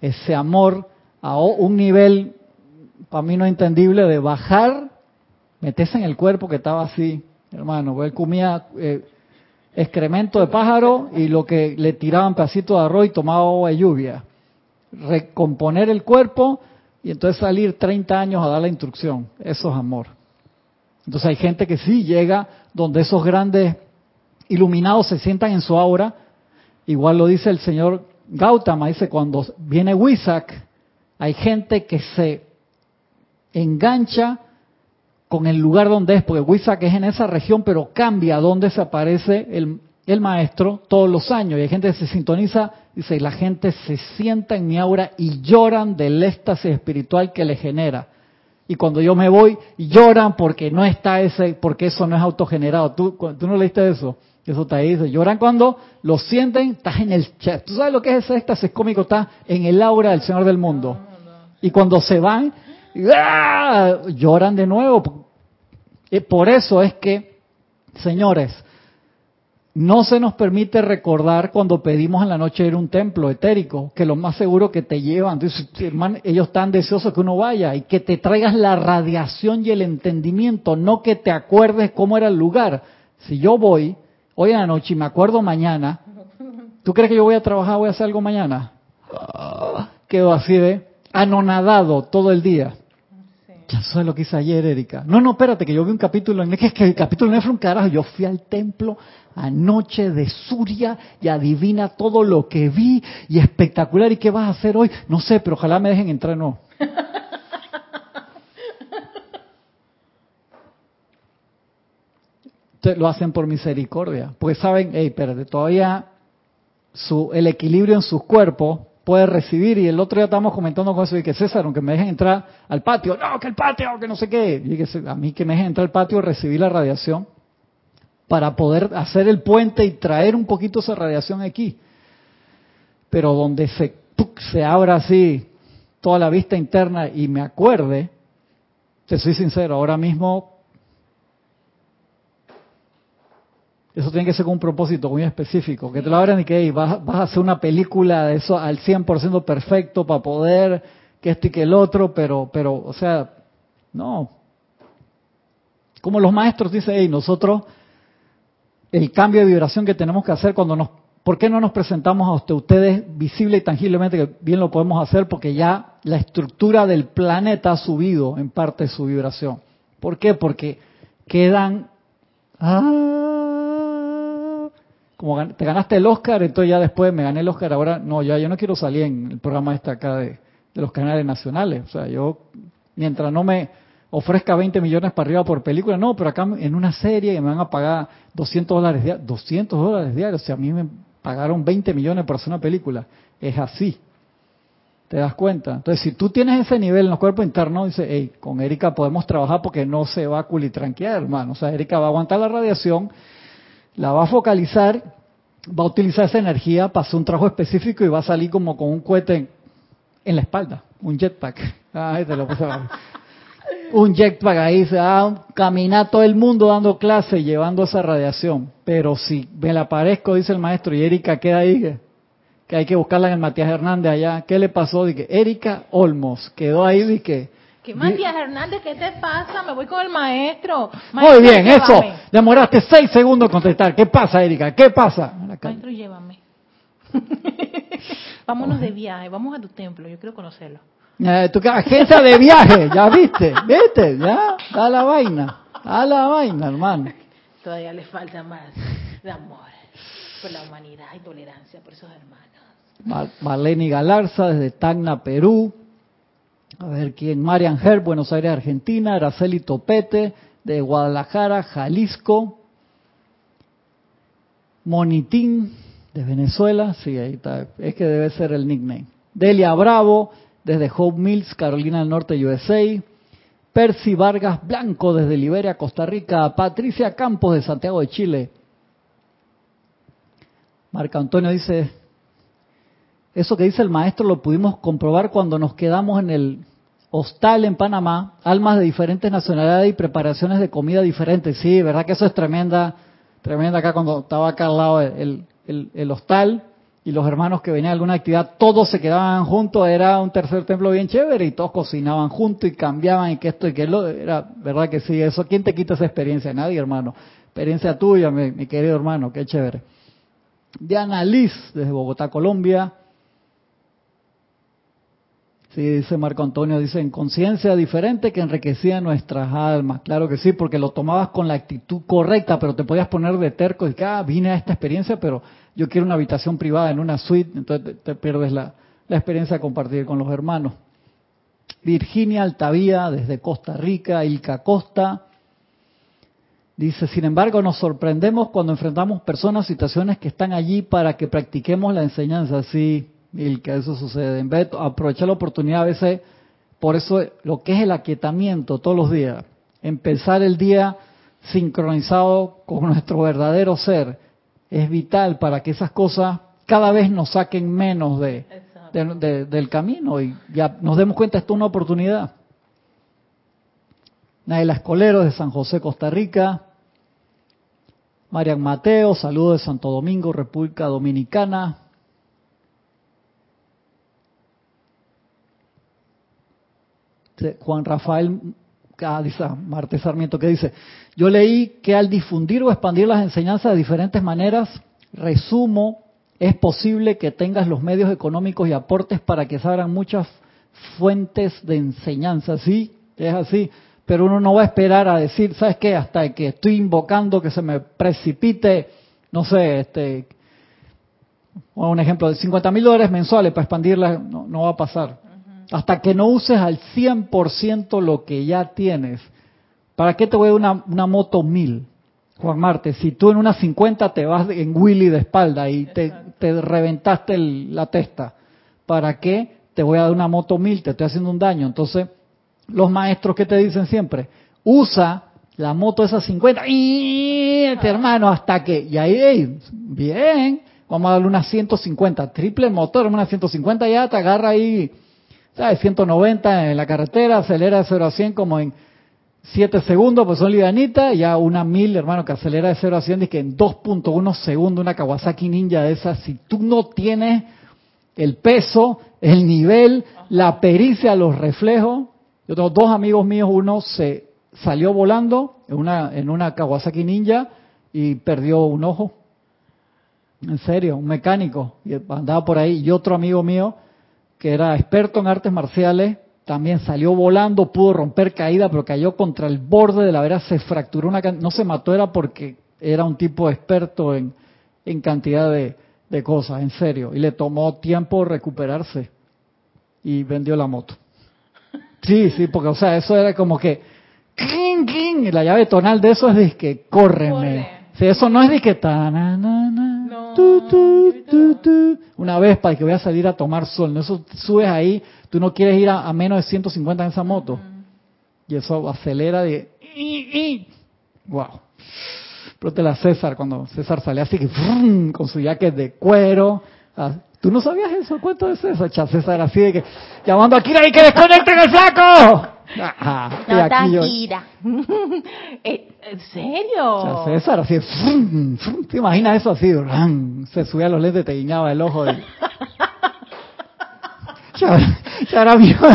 S1: Ese amor a un nivel, para mí no entendible, de bajar, meterse en el cuerpo que estaba así, hermano, él comía eh, excremento de pájaro y lo que le tiraban pedacitos de arroz y tomaba agua de lluvia. Recomponer el cuerpo y entonces salir 30 años a dar la instrucción. Eso es amor. Entonces hay gente que sí llega donde esos grandes iluminados se sientan en su aura. Igual lo dice el señor Gautama, dice cuando viene Wisak, hay gente que se engancha con el lugar donde es, porque Huizac es en esa región, pero cambia donde se aparece el, el maestro todos los años. Y hay gente que se sintoniza, dice, y la gente se sienta en mi aura y lloran del éxtasis espiritual que le genera. Y cuando yo me voy, lloran porque no está ese, porque eso no es autogenerado. ¿Tú, tú no leíste eso? Eso te dice, lloran cuando lo sienten, estás en el chat. ¿Tú sabes lo que es ese éxtasis cómico? Está en el aura del Señor del mundo. Y cuando se van, ¡ah! lloran de nuevo. Y por eso es que Señores, no se nos permite recordar cuando pedimos en la noche ir a un templo etérico, que lo más seguro que te llevan, hermano, ellos están deseosos que uno vaya y que te traigas la radiación y el entendimiento, no que te acuerdes cómo era el lugar. Si yo voy hoy en la noche y me acuerdo mañana, ¿tú crees que yo voy a trabajar, voy a hacer algo mañana? Ah, quedo así de anonadado todo el día. Ya sabes lo que hice ayer, Erika. No, no, espérate, que yo vi un capítulo, en que, que el capítulo no fue un carajo. Yo fui al templo anoche de Suria y adivina todo lo que vi y espectacular. ¿Y qué vas a hacer hoy? No sé, pero ojalá me dejen entrar, no. lo hacen por misericordia, porque saben, hey, espérate, todavía su, el equilibrio en sus cuerpos puede recibir. Y el otro día estábamos comentando con eso y que César, aunque me dejen entrar al patio, no, que el patio, que no sé qué. Y que a mí que me dejen entrar al patio, recibir la radiación para poder hacer el puente y traer un poquito esa radiación aquí. Pero donde se, se abra así toda la vista interna y me acuerde, te soy sincero, ahora mismo Eso tiene que ser con un propósito muy específico. Que te lo abran y que vas, vas, a hacer una película de eso al 100% perfecto para poder que esto y que el otro, pero, pero, o sea, no. Como los maestros dicen, hey, nosotros, el cambio de vibración que tenemos que hacer cuando nos... ¿Por qué no nos presentamos a usted, ustedes visible y tangiblemente, que bien lo podemos hacer porque ya la estructura del planeta ha subido en parte su vibración? ¿Por qué? Porque quedan... Ah, como te ganaste el Oscar, entonces ya después me gané el Oscar, ahora no, ya yo no quiero salir en el programa este acá de, los canales nacionales. O sea, yo, mientras no me ofrezca 20 millones para arriba por película, no, pero acá en una serie me van a pagar 200 dólares diarios, 200 dólares diarios, o a mí me pagaron 20 millones por hacer una película. Es así. ¿Te das cuenta? Entonces, si tú tienes ese nivel en los cuerpos internos, dice, hey, con Erika podemos trabajar porque no se va a culitranquear, hermano. O sea, Erika va a aguantar la radiación la va a focalizar, va a utilizar esa energía para un trabajo específico y va a salir como con un cohete en, la espalda, un jetpack. Ah, te lo puse un jetpack ahí, se va a caminar todo el mundo dando clase, llevando esa radiación. Pero si me la aparezco, dice el maestro, y Erika queda ahí, que hay que buscarla en el Matías Hernández allá. ¿Qué le pasó? Dije, Erika Olmos quedó ahí, dije,
S2: ¿Qué Matías Hernández? ¿Qué te pasa? Me voy con el maestro.
S1: Muy bien, eso. Demoraste seis segundos en contestar. ¿Qué pasa, Erika? ¿Qué pasa?
S2: Maestro, llévame. Vámonos de viaje. Vamos a tu templo. Yo quiero conocerlo.
S1: Eh, tu agencia de viaje. ¿Ya viste? ¿Viste? ¿Ya? Da la vaina. Da la vaina, hermano.
S2: Todavía le falta más de amor por la humanidad y tolerancia por esos hermanos.
S1: Maleni Galarza desde Tacna, Perú. A ver quién, Marian Herb, Buenos Aires, Argentina, Araceli Topete, de Guadalajara, Jalisco, Monitín, de Venezuela, sí, ahí está, es que debe ser el nickname. Delia Bravo, desde Hope Mills, Carolina del Norte, USA. Percy Vargas Blanco, desde Liberia, Costa Rica. Patricia Campos, de Santiago de Chile. Marco Antonio dice, eso que dice el maestro lo pudimos comprobar cuando nos quedamos en el hostal en Panamá, almas de diferentes nacionalidades y preparaciones de comida diferentes. Sí, verdad que eso es tremenda, tremenda acá cuando estaba acá al lado el, el, hostal y los hermanos que venían a alguna actividad, todos se quedaban juntos, era un tercer templo bien chévere y todos cocinaban juntos y cambiaban y que esto y que lo, era verdad que sí, eso, ¿quién te quita esa experiencia? Nadie, hermano. Experiencia tuya, mi, mi querido hermano, qué chévere. Diana Liz, desde Bogotá, Colombia. Sí, dice Marco Antonio, dice, en conciencia diferente que enriquecía nuestras almas. Claro que sí, porque lo tomabas con la actitud correcta, pero te podías poner de terco y que, ah, vine a esta experiencia, pero yo quiero una habitación privada en una suite, entonces te, pierdes la, experiencia de compartir con los hermanos. Virginia Altavía, desde Costa Rica, Ilka Costa, dice, sin embargo, nos sorprendemos cuando enfrentamos personas, situaciones que están allí para que practiquemos la enseñanza. Sí, y que eso sucede. En vez de aprovechar la oportunidad a veces, por eso lo que es el aquietamiento todos los días, empezar el día sincronizado con nuestro verdadero ser, es vital para que esas cosas cada vez nos saquen menos de, del camino y ya nos demos cuenta, esto es una oportunidad. Naila Escolero de San José, Costa Rica. Marian Mateo, saludos de Santo Domingo, República Dominicana. Juan Rafael ah, Marte Sarmiento, que dice, yo leí que al difundir o expandir las enseñanzas de diferentes maneras, resumo, es posible que tengas los medios económicos y aportes para que se abran muchas fuentes de enseñanza. Sí, es así pero uno no va a esperar a decir, ¿sabes qué? Hasta que estoy invocando que se me precipite, no sé, este, un ejemplo de 50 mil dólares mensuales para expandirla, no, va a pasar. Hasta que no uses al 100% lo que ya tienes. ¿Para qué te voy a dar una, una moto 1000? Juan Marte, si tú en una 50 te vas en Willy de espalda y te, te, reventaste la testa, ¿para qué te voy a dar una moto 1000? Te estoy haciendo un daño. Entonces, los maestros que te dicen siempre, usa la moto esa 50, y este hermano, hasta que, y ahí, bien, vamos a darle una 150, triple motor, una 150 ya te agarra ahí, ¿sabes? 190 en la carretera, acelera de 0 a 100 como en 7 segundos, pues son livianitas, ya una 1000, hermano, que acelera de 0 a 100, y que en 2.1 segundos una Kawasaki Ninja de esas, si tú no tienes el peso, el nivel, la pericia, los reflejos, yo tengo dos amigos míos, uno se salió volando en una, en una Kawasaki Ninja y perdió un ojo. En serio, un mecánico. Y andaba por ahí. Y otro amigo mío, que era experto en artes marciales, también salió volando, pudo romper caída, pero cayó contra el borde de la vera, se fracturó una no se mató, era porque era un tipo experto en, en cantidad de, de cosas, en serio. Y le tomó tiempo recuperarse y vendió la moto. Sí, sí, porque, o sea, eso era como que, y la llave tonal de eso es de que, córreme. Sí, eso no es de que, ta, na, na, na, tu, tu, una vez para que voy a salir a tomar sol. ¿no? Eso subes ahí, tú no quieres ir a, menos de 150 en esa moto. Y eso acelera de, wow. Pero te la César, cuando César sale así que, con su jacket de cuero, ¿Tú no sabías eso? ¿Cuánto es eso? Cha César así de que llamando a Kira y que desconecten el flaco.
S2: Ah, no, aquí Kira. Eh, ¿En serio?
S1: Cha César así, ¿te imaginas eso así? Se subía a los lentes, te guiñaba el ojo. De... ya, ya ahora mismo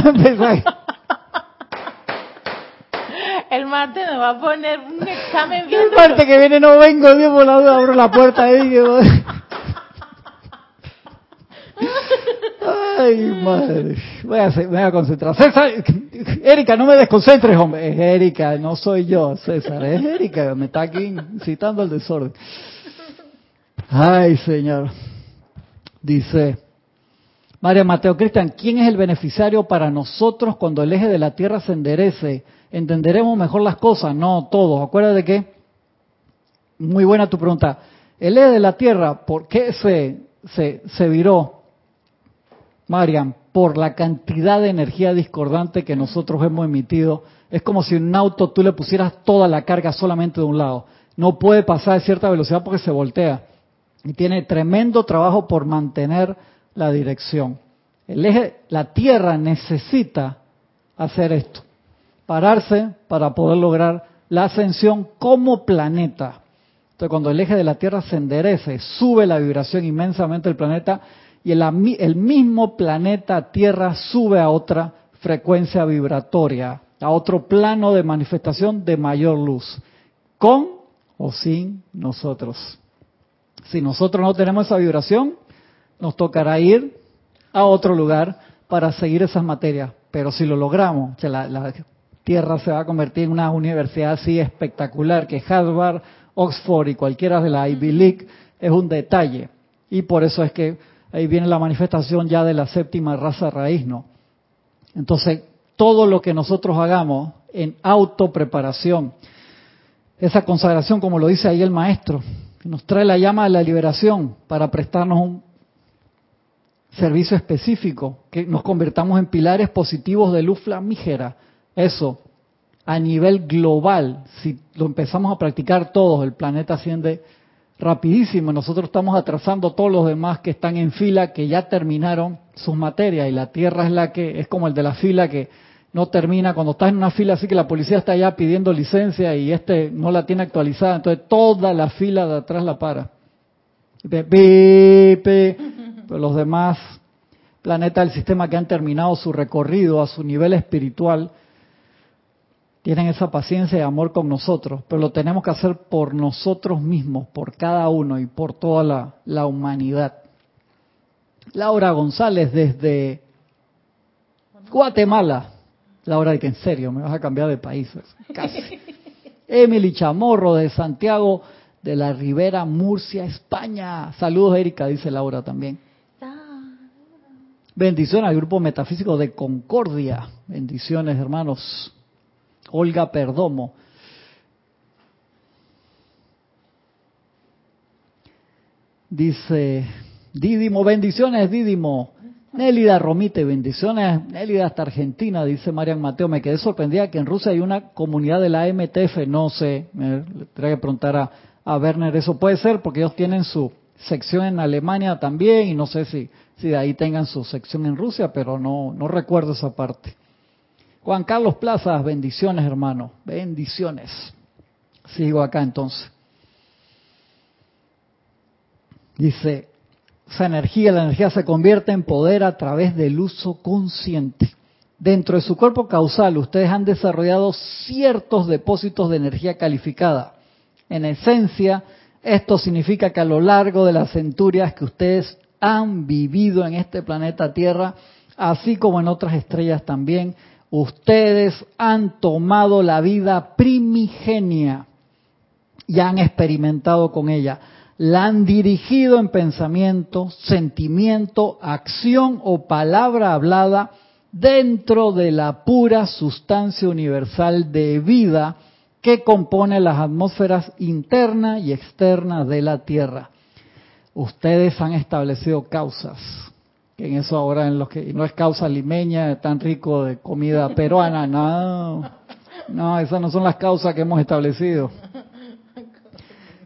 S2: El martes me va a poner un examen bien.
S1: El martes que viene no vengo, Dios por la duda, abro la puerta ahí. Ay, madre. Voy a, concentrar. César, Erika, no me desconcentres, hombre. Es Erika, no soy yo, César. Es Erika, me está aquí citando el desorden. Ay, Señor. Dice María Mateo Cristian, ¿quién es el beneficiario para nosotros cuando el eje de la Tierra se enderece? ¿Entenderemos mejor las cosas? No, todos. Acuérdate que, muy buena tu pregunta. El eje de la Tierra, ¿por qué se, se, se viró? Marian, por la cantidad de energía discordante que nosotros hemos emitido. Es como si un auto tú le pusieras toda la carga solamente de un lado. No puede pasar a cierta velocidad porque se voltea. Y tiene tremendo trabajo por mantener la dirección. El eje, la Tierra necesita hacer esto. Pararse para poder lograr la ascensión como planeta. Entonces, cuando el eje de la Tierra se enderece, sube la vibración inmensamente del planeta y el, mismo planeta Tierra sube a otra frecuencia vibratoria, a otro plano de manifestación de mayor luz, con o sin nosotros. Si nosotros no tenemos esa vibración, nos tocará ir a otro lugar para seguir esas materias. Pero si lo logramos, la, la Tierra se va a convertir en una universidad así espectacular que Harvard, Oxford y cualquiera de la Ivy League es un detalle. Y por eso es que ahí viene la manifestación ya de la séptima raza raíz, ¿no? Entonces, todo lo que nosotros hagamos en autopreparación, esa consagración, como lo dice ahí el maestro, que nos trae la llama de la liberación para prestarnos un servicio específico, que nos convertamos en pilares positivos de luz flamígera. Eso, a nivel global, si lo empezamos a practicar todos, el planeta asciende rapidísimo. Nosotros estamos atrasando todos los demás que están en fila, que ya terminaron sus materias y la Tierra es la que es como el de la fila que no termina, cuando estás en una fila así que la policía está ya pidiendo licencia y este no la tiene actualizada, entonces toda la fila de atrás la para. Los demás planetas del sistema que han terminado su recorrido a su nivel espiritual tienen esa paciencia y amor con nosotros, pero lo tenemos que hacer por nosotros mismos, por cada uno y por toda la, la humanidad. Laura González desde Guatemala. Laura, de que en serio, me vas a cambiar de país. Casi. Emily Chamorro de Santiago de la Ribera, Murcia, España. Saludos, Erika, dice Laura también. Bendiciones al grupo metafísico de Concordia. Bendiciones, hermanos. Olga Perdomo. Dice Didimo, bendiciones, Didimo. Nélida Romite, bendiciones. Nélida hasta Argentina, dice Marian Mateo. Me quedé sorprendida que en Rusia hay una comunidad de la MTF. No sé, me tendría que preguntar a, a Werner eso. Puede ser porque ellos tienen su sección en Alemania también y no sé si, si de ahí tengan su sección en Rusia, pero no, no recuerdo esa parte. Juan Carlos Plazas, bendiciones hermano, bendiciones. Sigo acá entonces. Dice, esa energía, la energía se convierte en poder a través del uso consciente. Dentro de su cuerpo causal, ustedes han desarrollado ciertos depósitos de energía calificada. En esencia, esto significa que a lo largo de las centurias que ustedes han vivido en este planeta Tierra, así como en otras estrellas también, ustedes han tomado la vida primigenia y han experimentado con ella la han dirigido en pensamiento, sentimiento, acción o palabra hablada dentro de la pura sustancia universal de vida que compone las atmósferas interna y externa de la Tierra. Ustedes han establecido causas, en eso ahora en lo que no es causa limeña, tan rico de comida peruana, no, no, esas no son las causas que hemos establecido.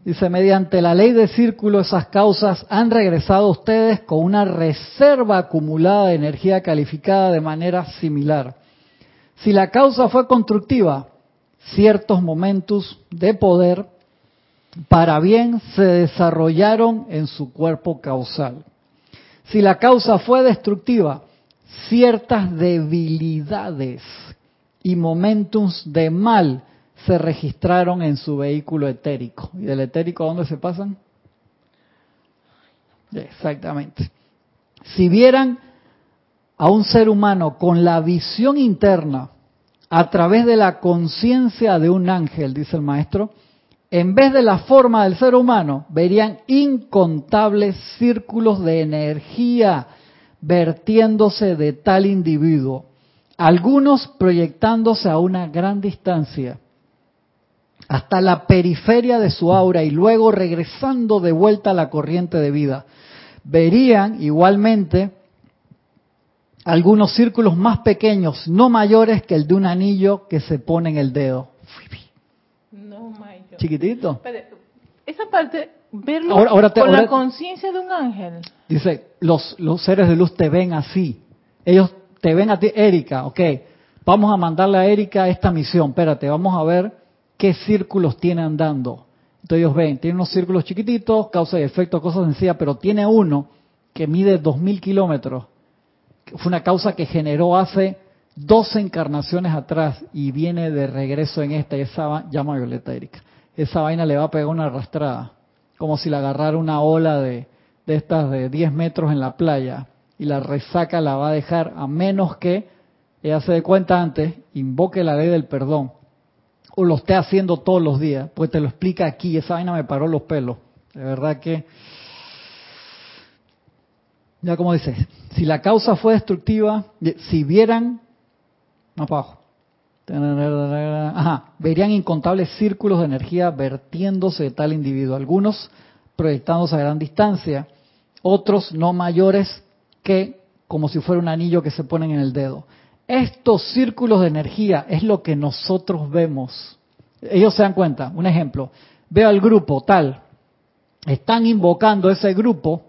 S1: Dice, mediante la ley de círculo esas causas han regresado ustedes con una reserva acumulada de energía calificada de manera similar. Si la causa fue constructiva, ciertos momentos de poder para bien se desarrollaron en su cuerpo causal. Si la causa fue destructiva, ciertas debilidades y momentos de mal se registraron en su vehículo etérico. ¿Y del etérico a dónde se pasan? Exactamente. Si vieran a un ser humano con la visión interna a través de la conciencia de un ángel, dice el maestro, en vez de la forma del ser humano, verían incontables círculos de energía vertiéndose de tal individuo, algunos proyectándose a una gran distancia hasta la periferia de su aura y luego regresando de vuelta a la corriente de vida. Verían igualmente algunos círculos más pequeños, no mayores que el de un anillo que se pone en el dedo. Chiquitito.
S2: esa parte, verlo con la conciencia de un ángel.
S1: Dice, los, los seres de luz te ven así. Ellos te ven a ti, Erika, ok, vamos a mandarle a Erika esta misión, espérate, vamos a ver qué círculos tiene andando. Entonces ellos ven, tiene unos círculos chiquititos, causa y efecto, cosas sencillas, pero tiene uno que mide 2.000 kilómetros. Fue una causa que generó hace 12 encarnaciones atrás y viene de regreso en esta, esa llama violeta Erika. Esa vaina le va a pegar una arrastrada, como si la agarrara una ola de, de estas de 10 metros en la playa y la resaca la va a dejar a menos que ella se dé cuenta antes, invoque la ley del perdón o lo esté haciendo todos los días, pues te lo explica aquí, esa vaina me paró los pelos. De verdad que, ya como dices, si la causa fue destructiva, si vieran, más abajo, ajá, verían incontables círculos de energía vertiéndose de tal individuo, algunos proyectándose a gran distancia, otros no mayores que como si fuera un anillo que se ponen en el dedo. Estos círculos de energía es lo que nosotros vemos. Ellos se dan cuenta. Un ejemplo. Veo al grupo tal. Están invocando ese grupo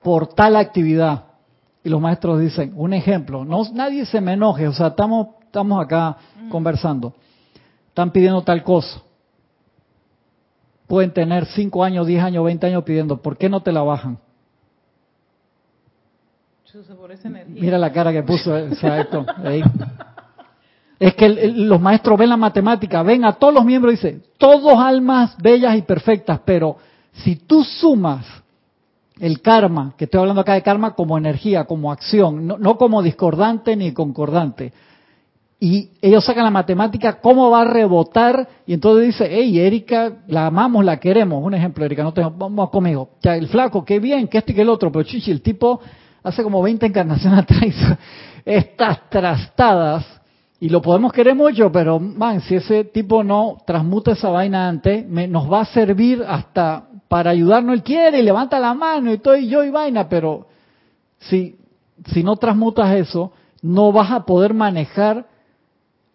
S1: por tal actividad. Y los maestros dicen, un ejemplo, no, nadie se me enoje, o sea, estamos estamos acá mm. conversando, están pidiendo tal cosa. Pueden tener 5 años, 10 años, 20 años pidiendo, ¿por qué no te la bajan? Mira la cara que puso, exacto. Es que los maestros ven la matemática, ven a todos los miembros y dicen, todos almas bellas y perfectas, pero si tú sumas el karma, que estoy hablando acá de karma como energía, como acción, no, como discordante ni concordante. Y ellos sacan la matemática, cómo va a rebotar, y entonces dice, hey, Erika, la amamos, la queremos. Un ejemplo, Erika, no te, vamos conmigo. Ya, el flaco, qué bien, que este y que el otro, pero chichi, el tipo hace como 20 encarnaciones atrás estas trastadas, y lo podemos querer mucho, pero man, si ese tipo no transmuta esa vaina antes, nos va a servir hasta para ayudarnos él quiere y levanta la mano y estoy yo y vaina, pero si, si no transmutas eso, no vas a poder manejar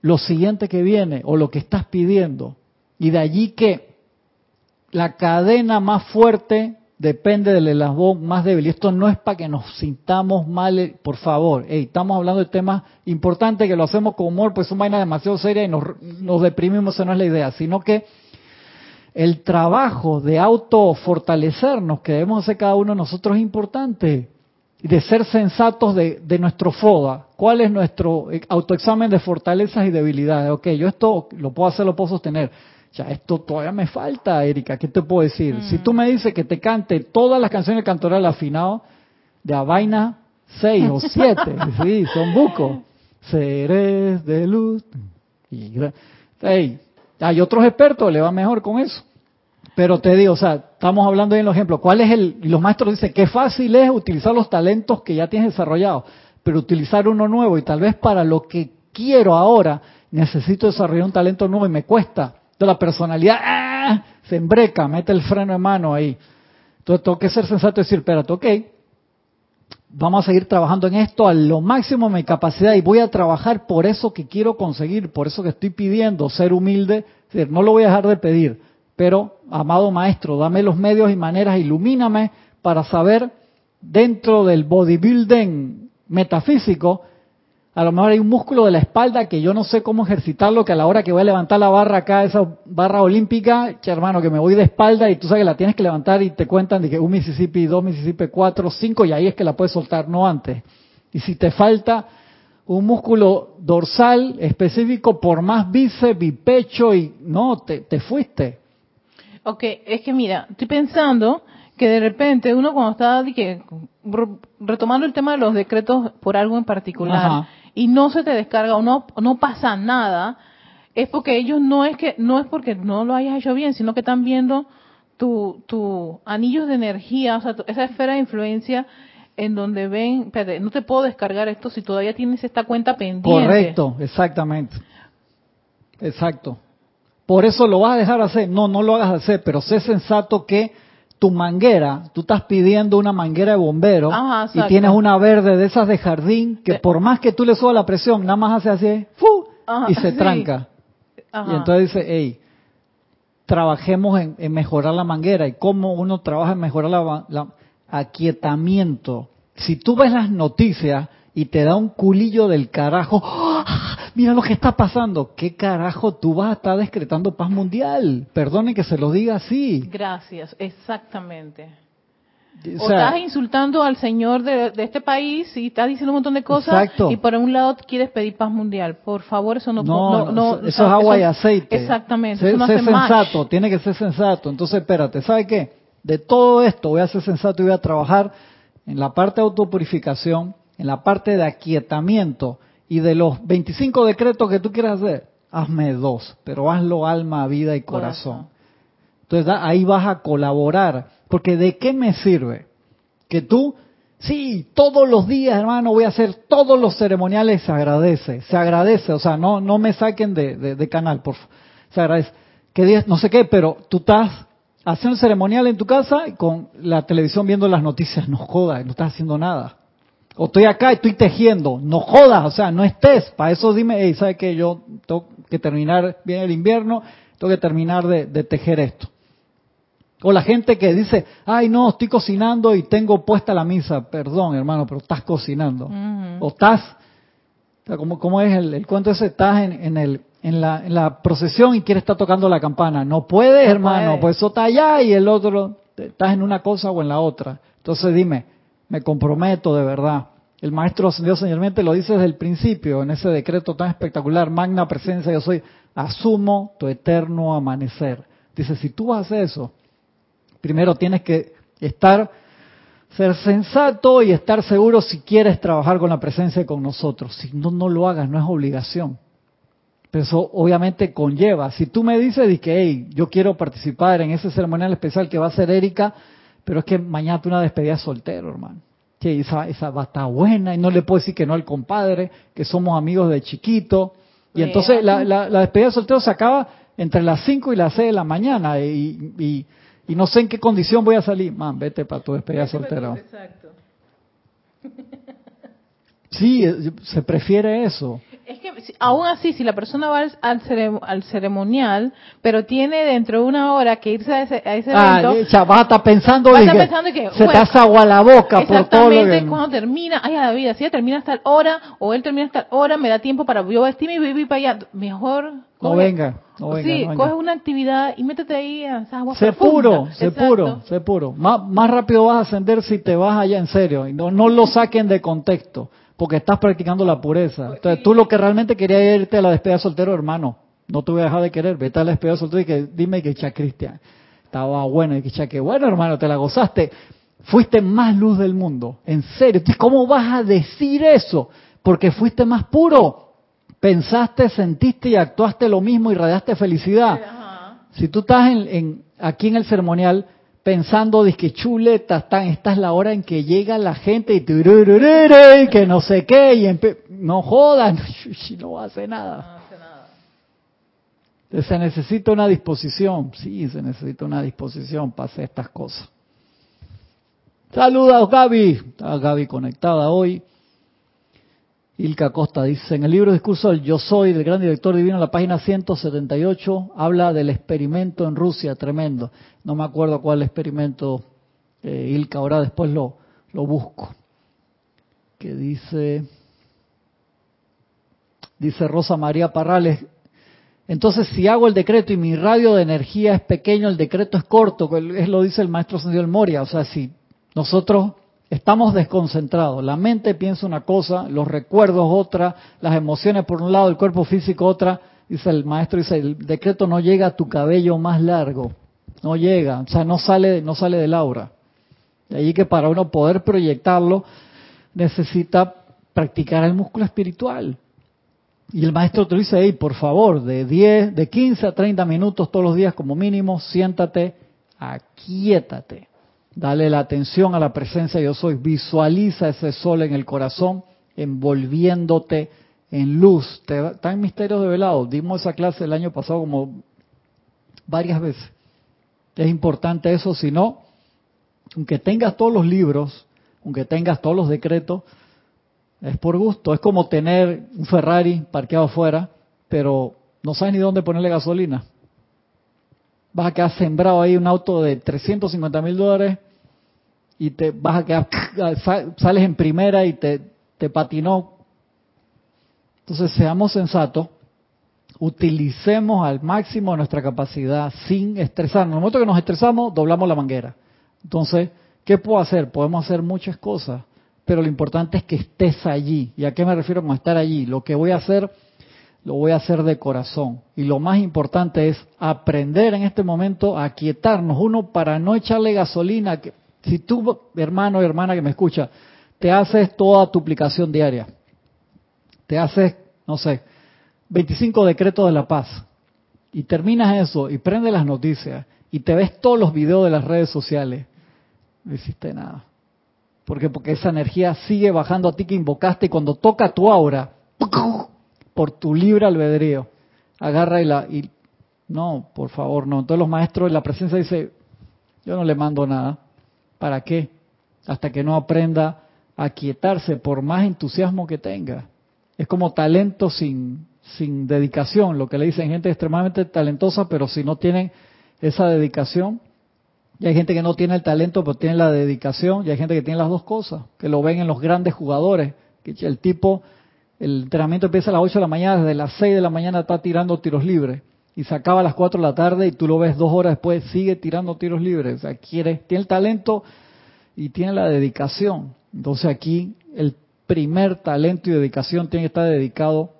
S1: lo siguiente que viene o lo que estás pidiendo. Y de allí que la cadena más fuerte depende del eslabón más débil. Y esto no es para que nos sintamos mal, por favor. estamos hablando de temas importantes que lo hacemos con humor, pues es una vaina demasiado seria y nos, nos deprimimos, esa no es la idea, sino que el trabajo de autofortalecernos que debemos hacer cada uno de nosotros es importante. De ser sensatos de, nuestro FODA. ¿Cuál es nuestro autoexamen de fortalezas y debilidades? Ok, yo esto lo puedo hacer, lo puedo sostener. Ya, esto todavía me falta, Erika. ¿Qué te puedo decir? Si tú me dices que te cante todas las canciones cantoral afinado, de a vaina 6 o 7, sí, son bucos. Seres de luz. Y, hey, hay otros expertos, le va mejor con eso. Pero te digo, o sea, estamos hablando en los ejemplos. ¿Cuál es el? Y los maestros dicen que fácil es utilizar los talentos que ya tienes desarrollados, pero utilizar uno nuevo y tal vez para lo que quiero ahora necesito desarrollar un talento nuevo y me cuesta. Entonces la personalidad ¡ah! se embreca, mete el freno de mano ahí. Entonces tengo que ser sensato y decir, espérate, ok, vamos a seguir trabajando en esto a lo máximo de mi capacidad y voy a trabajar por eso que quiero conseguir, por eso que estoy pidiendo, ser humilde, decir, no lo voy a dejar de pedir pero, amado maestro, dame los medios y maneras, ilumíname para saber dentro del bodybuilding metafísico, a lo mejor hay un músculo de la espalda que yo no sé cómo ejercitarlo, que a la hora que voy a levantar la barra acá, esa barra olímpica, hermano, que me voy de espalda y tú sabes que la tienes que levantar y te cuentan de que un Mississippi, dos Mississippi, cuatro, cinco, y ahí es que la puedes soltar, no antes. Y si te falta un músculo dorsal específico por más bíceps y pecho y no, te, te fuiste.
S2: Ok, es que mira, estoy pensando que de repente uno cuando está que, retomando el tema de los decretos por algo en particular y no se te descarga o no, no pasa nada, es porque ellos no es que no es porque no lo hayas hecho bien, sino que están viendo tu, tu anillos de energía, o sea, esa esfera de influencia en donde ven, espérate, no te puedo descargar esto si todavía tienes esta cuenta pendiente.
S1: Correcto, exactamente. Exacto. Por eso lo vas a dejar hacer. No, no lo hagas hacer, pero sé sensato que tu manguera, tú estás pidiendo una manguera de bombero y tienes una verde de esas de jardín que por más que tú le subas la presión, nada más hace así, ¡fu! y se tranca. Y entonces dice, hey, trabajemos en, mejorar la manguera. ¿Y cómo uno trabaja en mejorar la, la aquietamiento? Si tú ves las noticias y te da un culillo del carajo, mira lo que está pasando. ¿Qué carajo tú vas a estar decretando paz mundial? Perdone que se lo diga así.
S2: Gracias, exactamente. O, estás insultando al señor de, este país y estás diciendo un montón de cosas y por un lado quieres pedir paz mundial. Por favor, eso no...
S1: No, no, eso, es agua y aceite.
S2: Exactamente.
S1: Sé, sensato, tiene que ser sensato. Entonces, espérate, ¿sabe qué? De todo esto voy a ser sensato y voy a trabajar en la parte de autopurificación, en la parte de aquietamiento y de los 25 decretos que tú quieras hacer, hazme dos, pero hazlo alma, vida y corazón. Entonces ahí vas a colaborar, porque ¿de qué me sirve? Que tú, sí, todos los días, hermano, voy a hacer todos los ceremoniales, se agradece, se agradece, o sea, no, no me saquen de, canal, por favor, se agradece. Que días, no sé qué, pero tú estás haciendo ceremonial en tu casa y con la televisión viendo las noticias, no jodas, no estás haciendo nada. O estoy acá y estoy tejiendo. No jodas, o sea, no estés. Para eso dime, hey, ¿sabes qué? Yo tengo que terminar bien el invierno, tengo que terminar de, tejer esto. O la gente que dice, ay no, estoy cocinando y tengo puesta la misa. Perdón, hermano, pero estás cocinando. O estás ¿cómo, es el, cuento ese? Estás en, el, en, la, en la procesión y quieres estar tocando la campana. No puedes, hermano, pues eso está allá y el otro, estás en una cosa o en la otra. Entonces dime, me comprometo de verdad. El maestro ascendido señormente lo dice desde el principio, en ese decreto tan espectacular, magna presencia, yo soy, asumo tu eterno amanecer. Dice, si tú haces eso, primero tienes que estar, ser sensato y estar seguro si quieres trabajar con la presencia y con nosotros. Si no, no lo hagas, no es obligación. Pero eso obviamente conlleva. Si tú me dices que, hey, yo quiero participar en ese ceremonial especial que va a ser Erika, pero es que mañana tú una despedida soltero, hermano. Que esa, esa va a estar buena y no le puedo decir que no al compadre, que somos amigos de chiquito. Y entonces la, la, la despedida soltero se acaba entre las 5 y las 6 de la mañana y, y, y, no sé en qué condición voy a salir. Man, vete para tu despedida soltero. Exacto. Sí, se prefiere eso.
S2: Es que aún así, si la persona va al, ceremonial, pero tiene dentro de una hora que irse a ese, a ese ah,
S1: evento, va a estar pensando, va pensando que se te hace agua la boca por todo lo que...
S2: cuando termina, ay, la vida, si ella termina hasta hora, o él termina hasta hora, me da tiempo para yo vestirme y vivir para allá. Mejor...
S1: no venga, no venga.
S2: Sí, coge una actividad y métete ahí a esa agua
S1: Sé puro, sé puro, sé puro. Más, más rápido vas a ascender si te vas allá en serio. Y no, no lo saquen de contexto porque estás practicando la pureza. Pues Entonces, tú lo que realmente querías irte a la despedida soltero, hermano, no te voy a dejar de querer, vete a la despedida soltero y que dime que cha Cristian, estaba bueno, y que cha que bueno, hermano, te la gozaste, fuiste más luz del mundo, en serio, ¿cómo vas a decir eso? Porque fuiste más puro, pensaste, sentiste y actuaste lo mismo y radiaste felicidad. Si tú estás en, aquí en el ceremonial, pensando de que chuleta, esta es la hora en que llega la gente y que no sé qué, y no jodan, no hace nada. No hace nada. Se necesita una disposición, sí, se necesita una disposición para hacer estas cosas. Saludos Gaby, está Gaby conectada hoy. Ilka Costa dice, en el libro Discurso del Yo Soy, del gran director divino, la página 178, habla del experimento en Rusia, tremendo. No me acuerdo cuál experimento, eh, Ilka, ahora después lo, lo busco. Que dice, dice Rosa María Parrales, entonces si hago el decreto y mi radio de energía es pequeño, el decreto es corto, es lo dice el maestro Sendiel Moria, o sea, si nosotros Estamos desconcentrados. La mente piensa una cosa, los recuerdos otra, las emociones por un lado, el cuerpo físico otra. Dice el maestro, dice, el decreto no llega a tu cabello más largo. No llega, o sea, no sale, no sale del aura. De ahí que para uno poder proyectarlo necesita practicar el músculo espiritual. Y el maestro te dice, hey, por favor, de 10, de 15 a 30 minutos todos los días como mínimo, siéntate, aquíétate. Dale la atención a la presencia yo soy. Visualiza ese sol en el corazón envolviéndote en luz. está en misterios de velado. Dimos esa clase el año pasado como varias veces. Es importante eso, si no, aunque tengas todos los libros, aunque tengas todos los decretos, es por gusto. Es como tener un Ferrari parqueado afuera, pero no sabes ni dónde ponerle gasolina. Vas a quedar sembrado ahí un auto de 350 mil dólares y te vas a quedar, sales en primera y te, te patinó. Entonces seamos sensatos, utilicemos al máximo nuestra capacidad sin estresarnos. En el momento que nos estresamos, doblamos la manguera. Entonces, ¿qué puedo hacer? Podemos hacer muchas cosas, pero lo importante es que estés allí. ¿Y a qué me refiero con estar allí? Lo que voy a hacer, lo voy a hacer de corazón. Y lo más importante es aprender en este momento a quietarnos, uno para no echarle gasolina, que si tú, hermano o hermana que me escucha, te haces toda tu aplicación diaria, te haces, no sé, 25 decretos de la paz, y terminas eso y prendes las noticias y te ves todos los videos de las redes sociales, no hiciste nada. Porque porque esa energía sigue bajando a ti que invocaste y cuando toca tu aura, por tu libre albedrío, agarra y la y no, por favor, no. Entonces los maestros la presencia dice, yo no le mando nada. ¿Para qué? Hasta que no aprenda a quietarse por más entusiasmo que tenga. Es como talento sin, sin dedicación, lo que le dicen gente extremadamente talentosa, pero si no tienen esa dedicación, y hay gente que no tiene el talento, pero tiene la dedicación, y hay gente que tiene las dos cosas, que lo ven en los grandes jugadores, que el tipo el entrenamiento empieza a las 8 de la mañana, desde las 6 de la mañana está tirando tiros libres y se acaba a las 4 de la tarde y tú lo ves dos horas después, sigue tirando tiros libres. O sea, quiere, tiene el talento y tiene la dedicación. Entonces aquí el primer talento y dedicación tiene que estar dedicado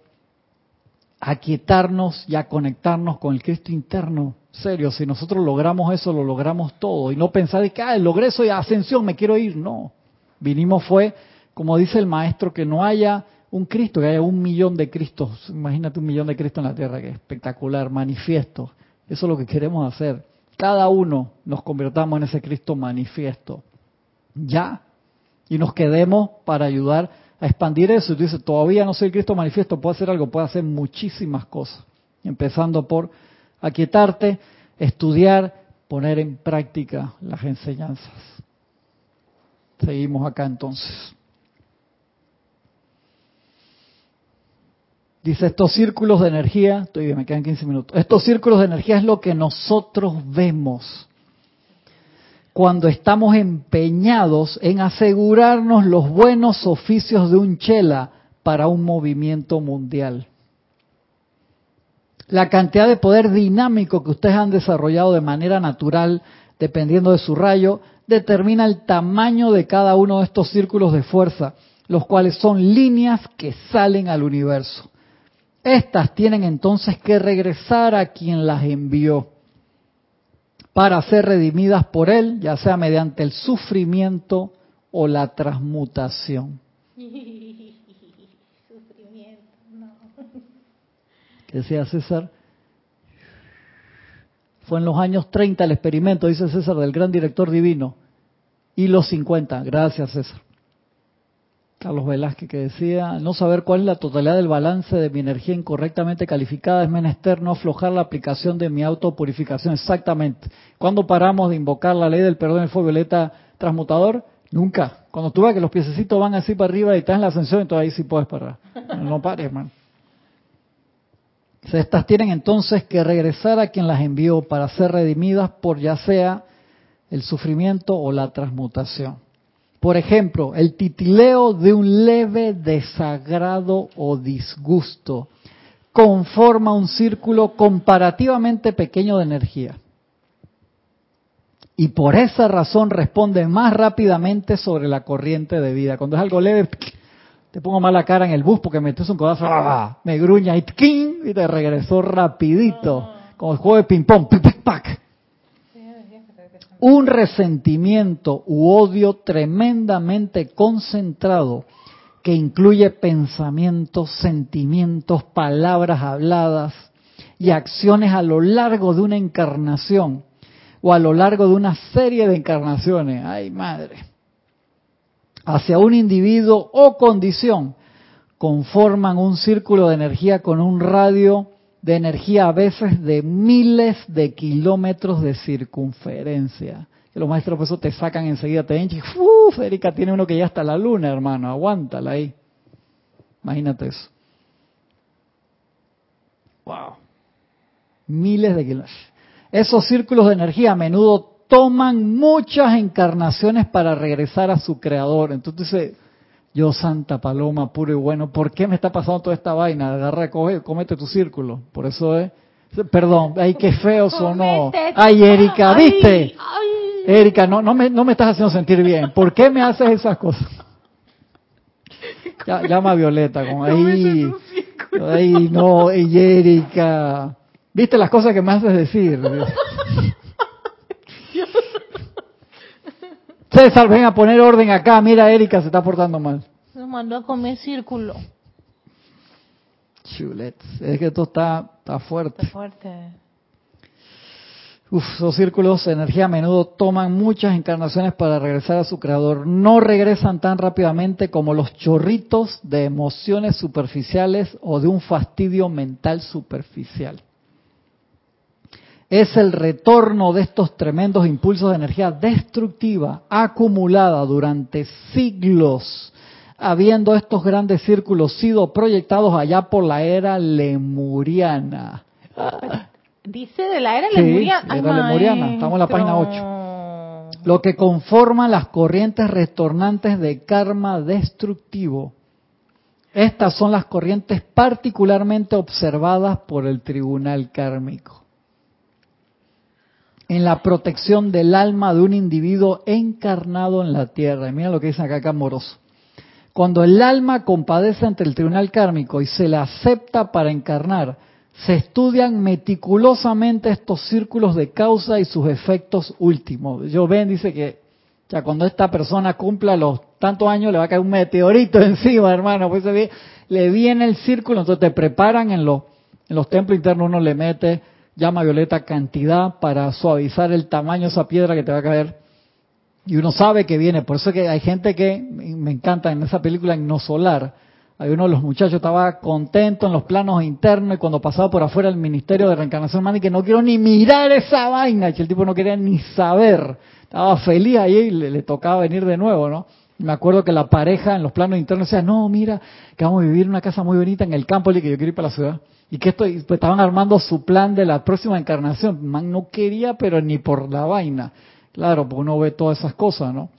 S1: a quietarnos y a conectarnos con el Cristo interno. Serio, si nosotros logramos eso, lo logramos todo. Y no pensar de que, ah, logré eso y ascensión, me quiero ir. No. Vinimos fue, como dice el maestro, que no haya un Cristo, que haya un millón de Cristos. Imagínate un millón de Cristos en la tierra, que es espectacular, manifiesto. Eso es lo que queremos hacer. Cada uno nos convertamos en ese Cristo manifiesto. Ya. Y nos quedemos para ayudar a expandir eso. Y tú dices, todavía no soy Cristo manifiesto, puedo hacer algo, puedo hacer muchísimas cosas. Empezando por aquietarte, estudiar, poner en práctica las enseñanzas. Seguimos acá entonces. Dice, estos círculos de energía, estoy me quedan 15 minutos, estos círculos de energía es lo que nosotros vemos cuando estamos empeñados en asegurarnos los buenos oficios de un chela para un movimiento mundial. La cantidad de poder dinámico que ustedes han desarrollado de manera natural, dependiendo de su rayo, determina el tamaño de cada uno de estos círculos de fuerza, los cuales son líneas que salen al universo. Estas tienen entonces que regresar a quien las envió para ser redimidas por Él, ya sea mediante el sufrimiento o la transmutación. Sufrimiento, no. ¿Qué decía César? Fue en los años 30 el experimento, dice César, del gran director divino. Y los 50. Gracias, César. Carlos Velázquez que decía, no saber cuál es la totalidad del balance de mi energía incorrectamente calificada es menester no aflojar la aplicación de mi autopurificación. Exactamente. ¿Cuándo paramos de invocar la ley del perdón del fuego violeta transmutador? Nunca. Cuando tú ves que los piececitos van así para arriba y estás en la ascensión, entonces ahí sí puedes parar. No pares, man. Estas tienen entonces que regresar a quien las envió para ser redimidas por ya sea el sufrimiento o la transmutación. Por ejemplo, el titileo de un leve desagrado o disgusto conforma un círculo comparativamente pequeño de energía. Y por esa razón responde más rápidamente sobre la corriente de vida. Cuando es algo leve, te pongo mala cara en el bus porque metes un codazo, ¡ah! me gruña y, y te regresó rapidito. Como el juego de ping-pong, un resentimiento u odio tremendamente concentrado que incluye pensamientos, sentimientos, palabras habladas y acciones a lo largo de una encarnación o a lo largo de una serie de encarnaciones. Ay, madre. Hacia un individuo o condición conforman un círculo de energía con un radio de energía a veces de miles de kilómetros de circunferencia. Y los maestros por eso te sacan enseguida, te y uff, Erika tiene uno que ya está la luna, hermano, aguántala ahí. Imagínate eso. Wow. Miles de kilómetros. Esos círculos de energía a menudo toman muchas encarnaciones para regresar a su creador. Entonces, yo, Santa Paloma, puro y bueno, ¿por qué me está pasando toda esta vaina? Agarra, coge, comete tu círculo. Por eso es. Perdón, ay, qué feo sonó. Ay, Erika, ¿viste? Erika, no, no, me, no me estás haciendo sentir bien. ¿Por qué me haces esas cosas? llama a Violeta, con ahí. Ay, no, Erika. ¿Viste las cosas que me haces decir? César, ven a poner orden acá. Mira, Erika se está portando mal.
S2: Nos mandó a comer círculo.
S1: Chulets. Es que esto está, está fuerte.
S2: Está fuerte.
S1: Uf, esos círculos de energía a menudo toman muchas encarnaciones para regresar a su creador. No regresan tan rápidamente como los chorritos de emociones superficiales o de un fastidio mental superficial es el retorno de estos tremendos impulsos de energía destructiva acumulada durante siglos, habiendo estos grandes círculos sido proyectados allá por la era lemuriana.
S2: Dice de la era lemuriana.
S1: lemuriana, estamos en la página 8. Lo que conforma las corrientes retornantes de karma destructivo Estas son las corrientes particularmente observadas por el tribunal kármico. En la protección del alma de un individuo encarnado en la tierra. Y mira lo que dice acá Camoroso. Cuando el alma compadece ante el tribunal kármico y se la acepta para encarnar, se estudian meticulosamente estos círculos de causa y sus efectos últimos. Yo ven, dice que ya cuando esta persona cumpla los tantos años le va a caer un meteorito encima, hermano. Pues le viene el círculo, entonces te preparan en los, en los templos internos, uno le mete llama violeta cantidad para suavizar el tamaño de esa piedra que te va a caer. Y uno sabe que viene. Por eso que hay gente que me encanta en esa película en No Solar hay uno de los muchachos estaba contento en los planos internos y cuando pasaba por afuera el Ministerio de Reencarnación y que no quiero ni mirar esa vaina, y el tipo no quería ni saber. Estaba feliz ahí y le, tocaba venir de nuevo, ¿no? Me acuerdo que la pareja en los planos internos decía, no, mira, que vamos a vivir en una casa muy bonita en el campo, y que yo quiero ir para la ciudad. Y que esto, pues estaban armando su plan de la próxima encarnación. Man no quería, pero ni por la vaina. Claro, porque uno ve todas esas cosas, ¿no?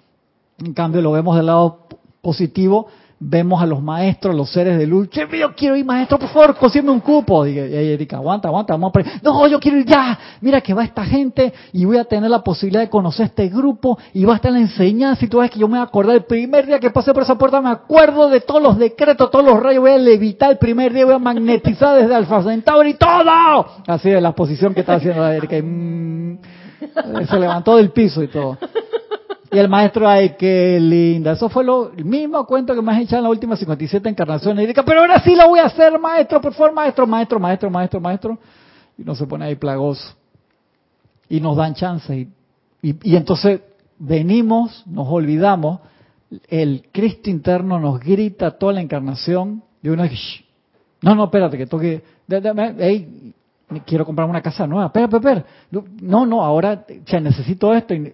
S1: En cambio, lo vemos del lado positivo, vemos a los maestros, los seres de luz, yo quiero ir maestro, por favor, consígueme un cupo. Y Erika, aguanta, aguanta, vamos a No, yo quiero ir ya. Mira que va esta gente y voy a tener la posibilidad de conocer este grupo y va a estar la enseñanza y tú ves que yo me voy a acordar el primer día que pasé por esa puerta, me acuerdo de todos los decretos, todos los rayos, voy a levitar el primer día, voy a magnetizar desde Alfa Centauri y todo. Así es la posición que está haciendo la Erika. Mm, se levantó del piso y todo. Y el maestro, ay, qué linda. Eso fue lo, mismo cuento que me has echado en las últimas 57 encarnaciones. Y dice, pero ahora sí lo voy a hacer, maestro, por favor, maestro, maestro, maestro, maestro, maestro. Y no se pone ahí plagoso. Y nos dan chance. Y, y, entonces venimos, nos olvidamos, el Cristo interno nos grita toda la encarnación. Y uno dice, no, no, espérate, que toque, hey, quiero comprar una casa nueva. Espera, espera, espera. No, no, ahora necesito esto. Y,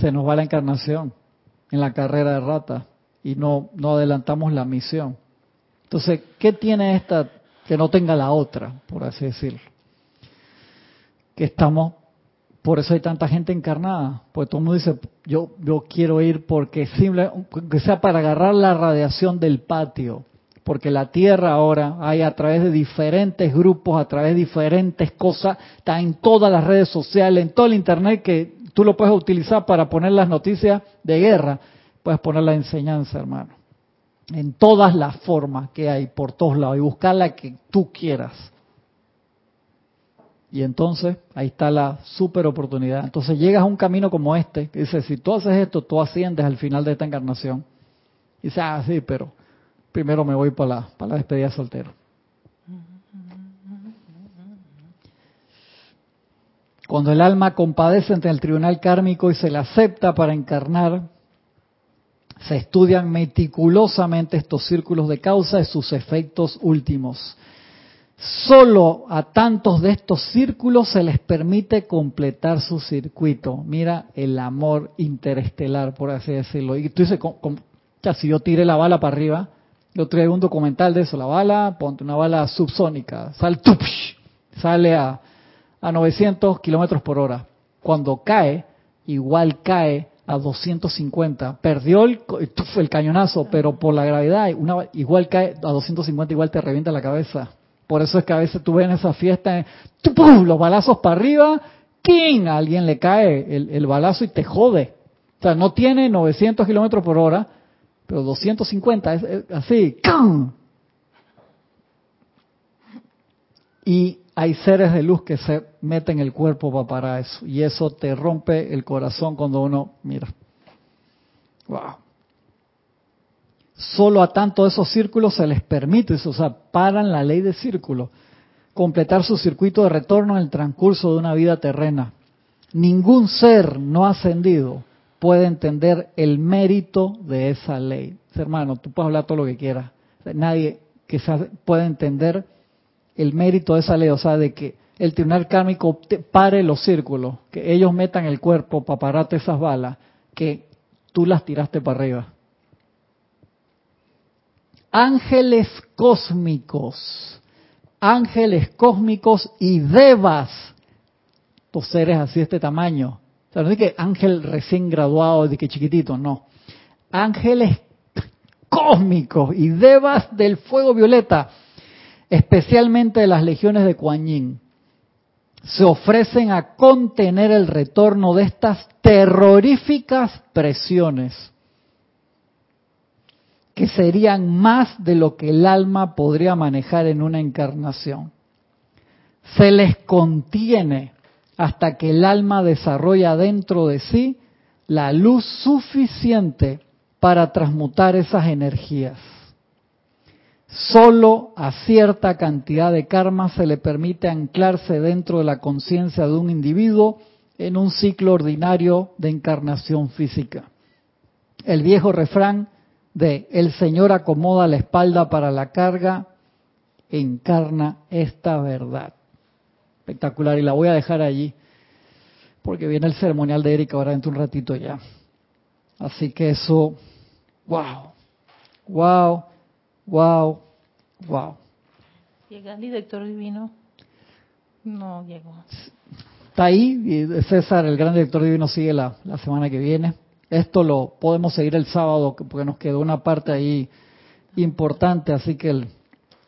S1: se nos va la encarnación en la carrera de rata y no, no adelantamos la misión. Entonces, ¿qué tiene esta que no tenga la otra, por así decirlo? Que estamos, por eso hay tanta gente encarnada, pues todo el mundo dice, yo, yo quiero ir porque simple, que sea para agarrar la radiación del patio, porque la Tierra ahora hay a través de diferentes grupos, a través de diferentes cosas, está en todas las redes sociales, en todo el Internet que tú lo puedes utilizar para poner las noticias de guerra, puedes poner la enseñanza, hermano. En todas las formas que hay, por todos lados, y buscar la que tú quieras. Y entonces, ahí está la super oportunidad. Entonces llegas a un camino como este, que dice, si tú haces esto, tú asciendes al final de esta encarnación. Y dices, ah, sí, pero primero me voy para la, para la despedida soltero. Cuando el alma compadece ante el tribunal kármico y se la acepta para encarnar, se estudian meticulosamente estos círculos de causa y sus efectos últimos. Solo a tantos de estos círculos se les permite completar su circuito. Mira el amor interestelar, por así decirlo. Y tú dices, si yo tire la bala para arriba, yo traigo un documental de eso, la bala, ponte una bala subsónica, sale, sale a a 900 kilómetros por hora. Cuando cae, igual cae a 250. Perdió el, el cañonazo, pero por la gravedad, igual cae a 250, igual te revienta la cabeza. Por eso es que a veces tú ves en esa fiesta, los balazos para arriba, ¡king! A alguien le cae el, balazo y te jode. O sea, no tiene 900 kilómetros por hora, pero 250, es, así, ¡cam! Y hay seres de luz que se meten en el cuerpo para eso. Y eso te rompe el corazón cuando uno mira. Wow. Solo a tanto esos círculos se les permite, o sea, paran la ley de círculo, completar su circuito de retorno en el transcurso de una vida terrena. Ningún ser no ascendido puede entender el mérito de esa ley. Hermano, tú puedes hablar todo lo que quieras. Nadie que puede entender el mérito de esa ley, o sea, de que el tribunal kármico pare los círculos, que ellos metan el cuerpo para pararte esas balas, que tú las tiraste para arriba. Ángeles cósmicos, ángeles cósmicos y devas, estos seres así de este tamaño, O sea, no es que ángel recién graduado, de que chiquitito, no. Ángeles cósmicos y devas del fuego violeta, especialmente de las legiones de Kuan Yin, se ofrecen a contener el retorno de estas terroríficas presiones que serían más de lo que el alma podría manejar en una encarnación. Se les contiene hasta que el alma desarrolla dentro de sí la luz suficiente para transmutar esas energías. Solo a cierta cantidad de karma se le permite anclarse dentro de la conciencia de un individuo en un ciclo ordinario de encarnación física. El viejo refrán de el Señor acomoda la espalda para la carga encarna esta verdad. Espectacular, y la voy a dejar allí, porque viene el ceremonial de Erika ahora dentro de un ratito ya. Así que eso, wow, wow, wow, wow.
S2: ¿Llega el director divino? No llegó.
S1: Está ahí, y César, el gran director divino, sigue la, la semana que viene. Esto lo podemos seguir el sábado, porque nos quedó una parte ahí importante, así que el,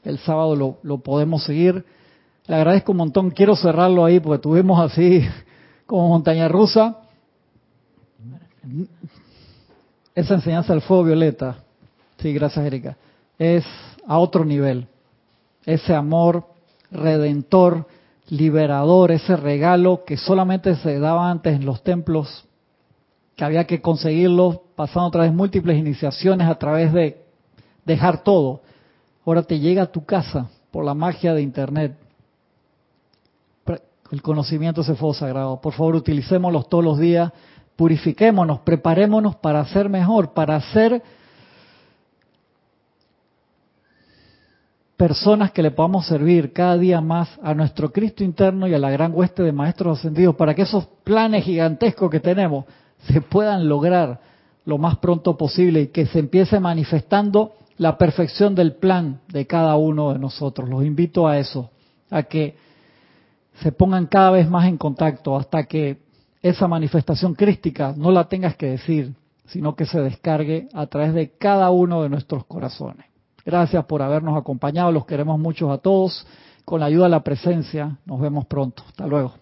S1: el sábado lo, lo podemos seguir. Le agradezco un montón. Quiero cerrarlo ahí porque tuvimos así como montaña rusa. Esa enseñanza del fuego violeta, sí, gracias Erika, es a otro nivel. Ese amor redentor, liberador, ese regalo que solamente se daba antes en los templos, que había que conseguirlo pasando a través de múltiples iniciaciones, a través de dejar todo. Ahora te llega a tu casa por la magia de Internet el conocimiento ese fuego sagrado. Por favor, utilicémoslos todos los días, purifiquémonos, preparémonos para ser mejor, para ser personas que le podamos servir cada día más a nuestro Cristo interno y a la gran hueste de maestros ascendidos, para que esos planes gigantescos que tenemos se puedan lograr lo más pronto posible y que se empiece manifestando la perfección del plan de cada uno de nosotros. Los invito a eso, a que se pongan cada vez más en contacto hasta que esa manifestación crística no la tengas que decir, sino que se descargue a través de cada uno de nuestros corazones. Gracias por habernos acompañado, los queremos mucho a todos. Con la ayuda de la presencia, nos vemos pronto. Hasta luego.